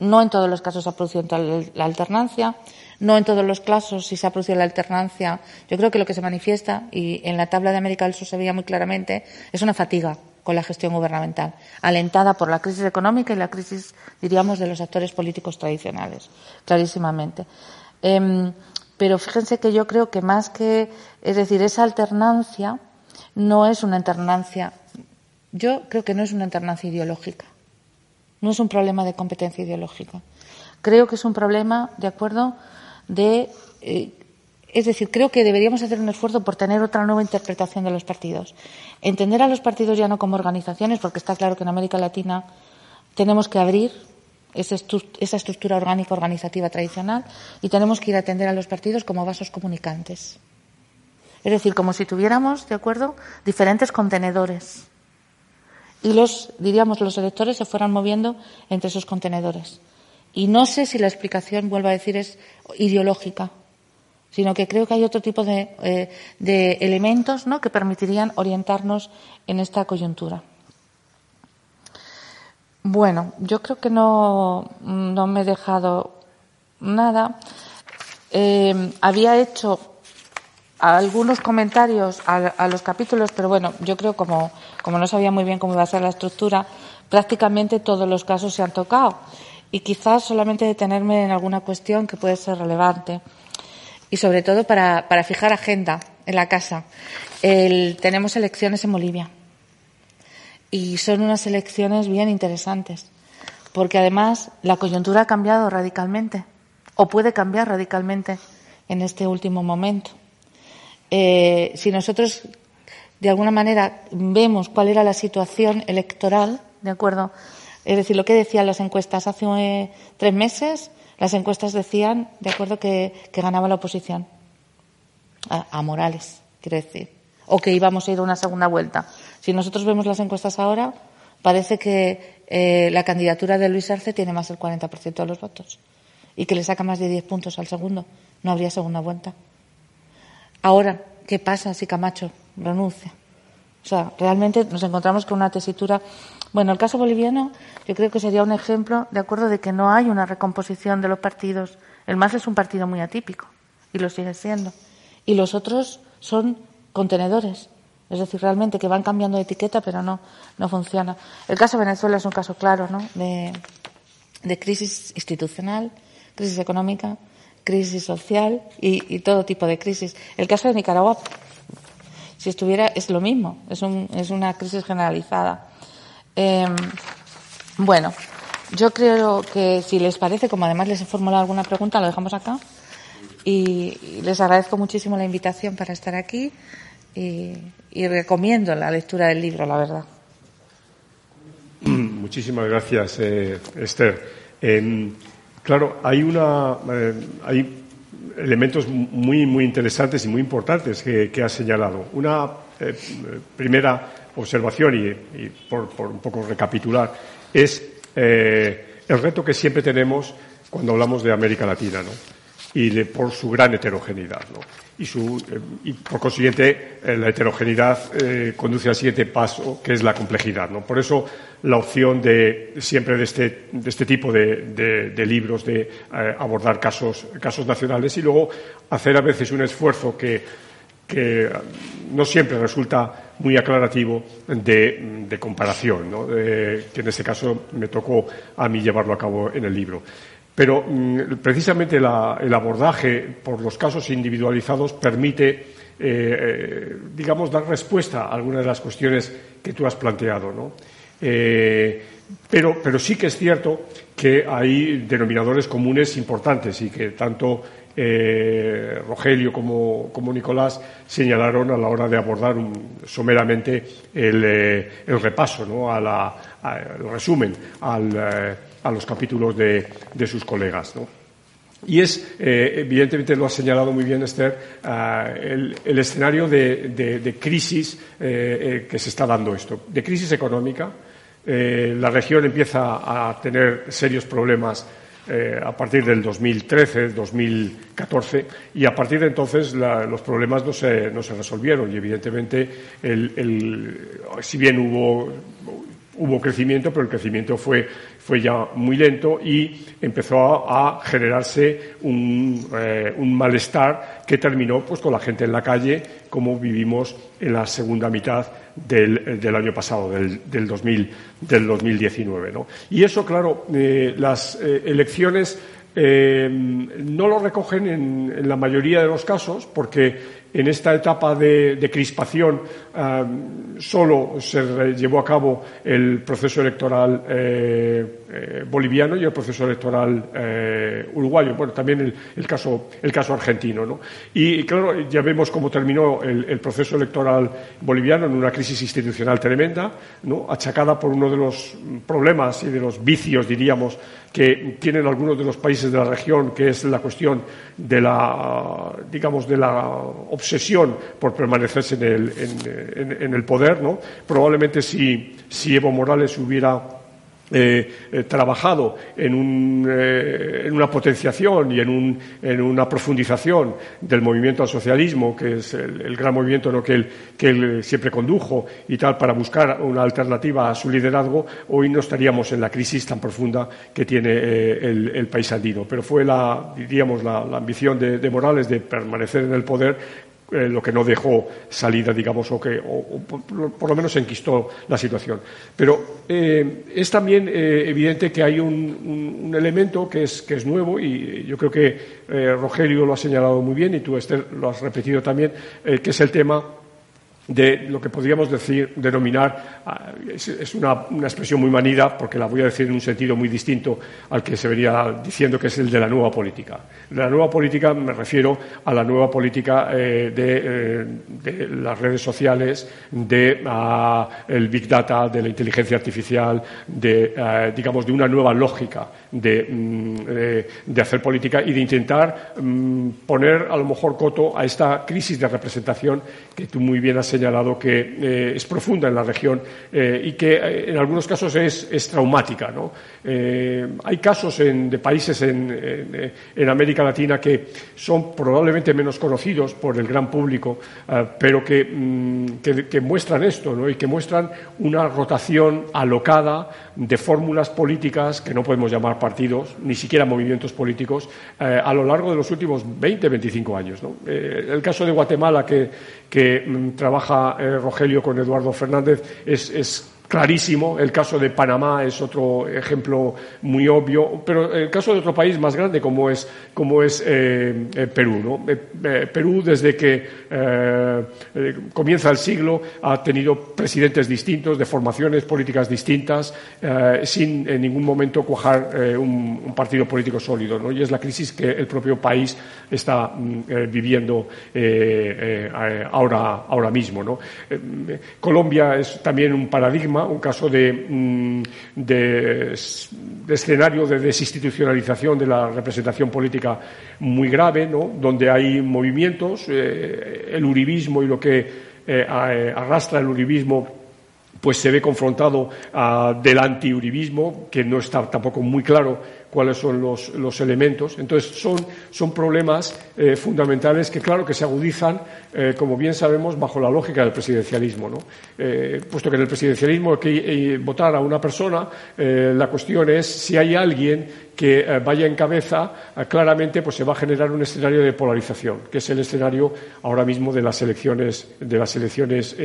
No en todos los casos ha producido la alternancia, no en todos los casos, si se ha producido la alternancia, yo creo que lo que se manifiesta, y en la tabla de América del Sur se veía muy claramente, es una fatiga con la gestión gubernamental, alentada por la crisis económica y la crisis, diríamos, de los actores políticos tradicionales, clarísimamente. Em, pero fíjense que yo creo que más que, es decir, esa alternancia no es una alternancia, yo creo que no es una alternancia ideológica, no es un problema de competencia ideológica. Creo que es un problema, de acuerdo, de. Eh, es decir, creo que deberíamos hacer un esfuerzo por tener otra nueva interpretación de los partidos. Entender a los partidos ya no como organizaciones, porque está claro que en América Latina tenemos que abrir esa estructura orgánica organizativa tradicional y tenemos que ir a atender a los partidos como vasos comunicantes. Es decir, como si tuviéramos, ¿de acuerdo?, diferentes contenedores. Y los, diríamos, los electores se fueran moviendo entre esos contenedores. Y no sé si la explicación, vuelvo a decir, es ideológica, sino que creo que hay otro tipo de, eh, elementos ¿no? que permitirían orientarnos en esta coyuntura. Bueno, yo creo que no, no me he dejado nada. Eh, había hecho algunos comentarios a, los capítulos, pero bueno, yo creo como, como no sabía muy bien cómo iba a ser la estructura, prácticamente todos los casos se han tocado. Y quizás solamente detenerme en alguna cuestión que puede ser relevante. Y sobre todo para, para fijar agenda en la casa. Tenemos elecciones en Bolivia y son unas elecciones bien interesantes, porque además la coyuntura ha cambiado radicalmente, o puede cambiar radicalmente en este último momento. Eh, si nosotros de alguna manera vemos cuál era la situación electoral, ¿de acuerdo? Es decir, lo que decían las encuestas hace eh, tres meses, las encuestas decían, de acuerdo, que, ganaba la oposición. a Morales, quiero decir. O que íbamos a ir a una segunda vuelta. Si nosotros vemos las encuestas ahora, parece que eh, la candidatura de Luis Arce tiene más del 40% de los votos y que le saca más de 10 puntos al segundo. No habría segunda vuelta. Ahora, ¿qué pasa si Camacho renuncia? O sea, realmente nos encontramos con una tesitura. Bueno, el caso boliviano yo creo que sería un ejemplo de acuerdo de que no hay una recomposición de los partidos. El MAS es un partido muy atípico y lo sigue siendo. Y los otros son contenedores. Es decir, realmente que van cambiando de etiqueta, pero no, no funciona. El caso de Venezuela es un caso claro, ¿no? De, de crisis institucional, crisis económica, crisis social y, todo tipo de crisis. El caso de Nicaragua, si estuviera, es lo mismo, es, un, es una crisis generalizada. Em, bueno, yo creo que si les parece, como además les he formulado alguna pregunta, lo dejamos acá. Y les agradezco muchísimo la invitación para estar aquí y, recomiendo la lectura del libro, la verdad. <clears throat>
Muchísimas gracias, eh, Esther. claro, hay una, eh, hay elementos muy, muy interesantes y muy importantes que, que has señalado. Una eh, primera observación, y, por, por, un poco recapitular, es el reto que siempre tenemos cuando hablamos de América Latina, ¿no? y de, por su gran heterogeneidad. ¿no? Y, su, eh, y, por consiguiente, eh, la heterogeneidad eh, conduce al siguiente paso, que es la complejidad. ¿no? Por eso, la opción de siempre de este, de este tipo de, de, libros, de abordar casos, casos nacionales y luego hacer a veces un esfuerzo que, que no siempre resulta muy aclarativo de, comparación, ¿no? que en este caso me tocó a mí llevarlo a cabo en el libro. Pero mm, precisamente el abordaje por los casos individualizados permite, eh, eh, digamos, dar respuesta a algunas de las cuestiones que tú has planteado. Eh, pero, sí que es cierto que hay denominadores comunes importantes y que tanto Rogelio como, como, Nicolás señalaron a la hora de abordar someramente el, repaso, ¿no? a el resumen al a los capítulos de, sus colegas. Y es, eh, evidentemente lo ha señalado muy bien Esther, eh, el, escenario de, crisis eh, que se está dando esto, de crisis económica. la región empieza a tener serios problemas a partir del 2013, 2014, y a partir de entonces los problemas no se, no se resolvieron. Y evidentemente, si bien hubo hubo crecimiento, pero el crecimiento fue, fue ya muy lento y empezó a, generarse un, eh, un, malestar que terminó pues, con la gente en la calle, como vivimos en la segunda mitad del, del año pasado, del, del, 2000, del 2019. ¿no? Y eso, claro, eh, las eh, elecciones no lo recogen en, en, la mayoría de los casos porque en esta etapa de, crispación solo se llevó a cabo el proceso electoral eh, eh, boliviano y el proceso electoral eh, uruguayo. Bueno, también el, caso, el caso argentino. ¿no? Y, claro, ya vemos cómo terminó el, proceso electoral boliviano en una crisis institucional tremenda, achacada por uno de los problemas y de los vicios, diríamos, que tienen algunos de los países de la región, que es la cuestión de la, digamos, de la obsesión por permanecerse en el, en, el poder, ¿no? Probablemente si, si Evo Morales hubiera eh, eh, trabajado en, eh, en, una potenciación y en, un, en, una profundización del movimiento al socialismo, que es el, gran movimiento ¿no? que, él, siempre condujo y tal, para buscar una alternativa a su liderazgo, hoy no estaríamos en la crisis tan profunda que tiene el, país andino. Pero fue la, diríamos, la, ambición de Morales de permanecer en el poder eh, lo que no dejó salida, digamos, o que por, lo menos enquistó la situación. Pero eh, es también eh, evidente que hay un, elemento que es, que es nuevo y yo creo que Rogelio lo ha señalado muy bien y tú, Esther, lo has repetido también, que es el tema de lo que podríamos decir, denominar, ah, es, una, expresión muy manida, porque la voy a decir en un sentido muy distinto al que se venía diciendo, que es el de la nueva política. De la nueva política me refiero a la nueva política eh, eh, de, las redes sociales, de ah, el big data, de la inteligencia artificial, de, ah, digamos, de una nueva lógica mm, de, hacer política y de intentar mm, poner a lo mejor coto a esta crisis de representación que tú muy bien has señalado que eh, es profunda en la región eh, y que eh, en algunos casos es, traumática. hay casos de países en, América Latina que son probablemente menos conocidos por el gran público, pero mm, que, muestran esto y que muestran una rotación alocada de fórmulas políticas que no podemos llamar partidos, ni siquiera movimientos políticos, a lo largo de los últimos 20, 25 años. el caso de Guatemala, que, que mm, trabaja eh, Rogelio con Eduardo Fernández, es clarísimo. El caso de Panamá es otro ejemplo muy obvio, pero el caso de otro país más grande como es, como es eh, eh, Perú. ¿no? Eh, Perú, desde que comienza el siglo, ha tenido presidentes distintos, de formaciones políticas distintas, sin en ningún momento cuajar un, partido político sólido. ¿no? Y es la crisis que el propio país está mm, viviendo ahora, ahora mismo. ¿no? Colombia es también un paradigma un caso mm, de, escenario de desinstitucionalización de la representación política muy grave, donde hay movimientos, eh, el uribismo y lo que eh, eh, arrastra el uribismo pues se ve confrontado uh, del antiuribismo, que no está tampoco muy claro cuáles son los, elementos. Entonces, son, son problemas eh, fundamentales que, claro, que se agudizan, eh, como bien sabemos, bajo la lógica del presidencialismo. ¿no? Eh, puesto que en el presidencialismo hay que votar a una persona, la cuestión es si hay alguien que vaya en cabeza, claramente pues se va a generar un escenario de polarización, que es el escenario ahora mismo de las elecciones, de las elecciones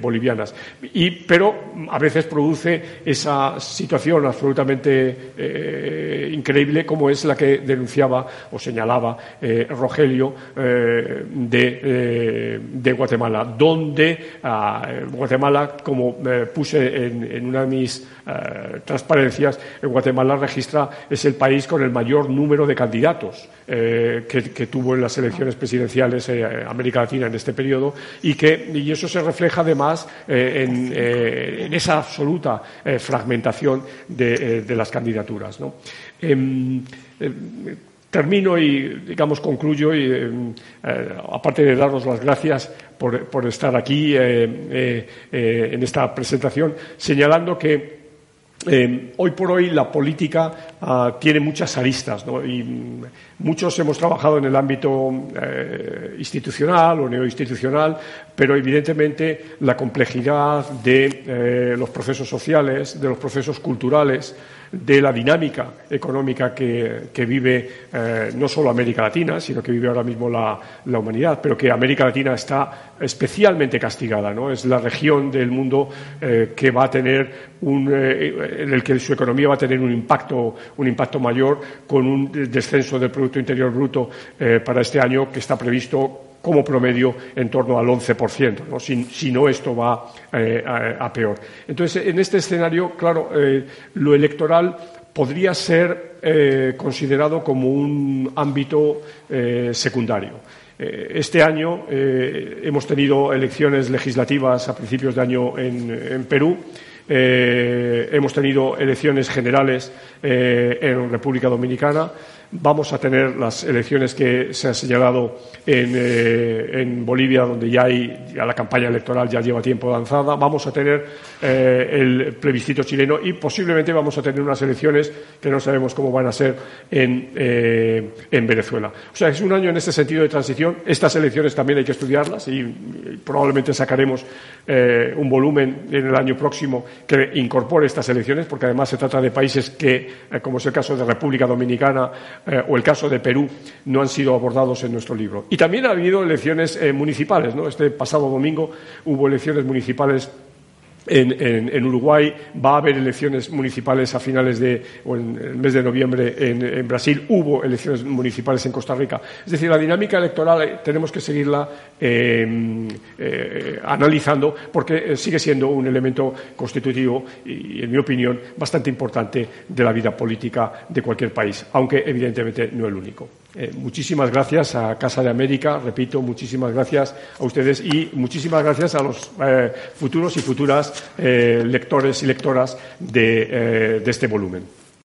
bolivianas. Y, pero a veces produce esa situación absolutamente increíble como es la que denunciaba o señalaba eh, Rogelio eh, eh, de, Guatemala, donde ah, Guatemala, como puse en, una de mis transparencias, Guatemala registra, es el país con el mayor número de candidatos que, tuvo en las elecciones presidenciales en América Latina en este periodo y que y eso se refleja además en, esa absoluta fragmentación de, las candidaturas. ¿no? Em, em, termino y, digamos, concluyo, y, em, eh, aparte de daros las gracias por, estar aquí eh, eh, en esta presentación, señalando que hoy por hoy la política ah, tiene muchas aristas y mm, muchos hemos trabajado en el ámbito institucional o neoinstitucional, pero evidentemente la complejidad de los procesos sociales, de los procesos culturales, de la dinámica económica que, vive eh, no solo América Latina, sino que vive ahora mismo la, humanidad, pero que América Latina está especialmente castigada. ¿no? Es la región del mundo eh, que va a tener un, eh, en el que su economía va a tener un impacto, un impacto mayor con un descenso del Producto Interior Bruto para este año que está previsto como promedio en torno al 11%. ¿no? Si, no, esto va eh, a, peor. Entonces, en este escenario, claro, eh, lo electoral podría ser eh, considerado como un ámbito secundario. Este año hemos tenido elecciones legislativas a principios de año en, Perú hemos tenido elecciones generales en República Dominicana. Vamos a tener las elecciones que se han señalado en, en Bolivia, donde ya hay ya la campaña electoral ya lleva tiempo avanzada. Vamos a tener el plebiscito chileno y posiblemente vamos a tener unas elecciones que no sabemos cómo van a ser en, en Venezuela. O sea, es un año en este sentido de transición. Estas elecciones también hay que estudiarlas y probablemente sacaremos eh, un volumen en el año próximo que incorpore estas elecciones, porque además se trata de países que, eh, como es el caso de República Dominicana eh, o el caso de Perú, no han sido abordados en nuestro libro. Y también ha habido elecciones municipales. ¿no? Este pasado domingo hubo elecciones municipales en, Uruguay, va a haber elecciones municipales a finales de, o en el mes de noviembre en, Brasil, hubo elecciones municipales en Costa Rica. Es decir, la dinámica electoral eh, tenemos que seguirla em, eh, analizando porque eh, sigue siendo un elemento constitutivo y, en mi opinión, bastante importante de la vida política de cualquier país, aunque evidentemente no el único. Eh, muchísimas gracias a Casa de América, repito, muchísimas gracias a ustedes y muchísimas gracias a los eh, futuros y futuras eh, lectores y lectoras de este volumen.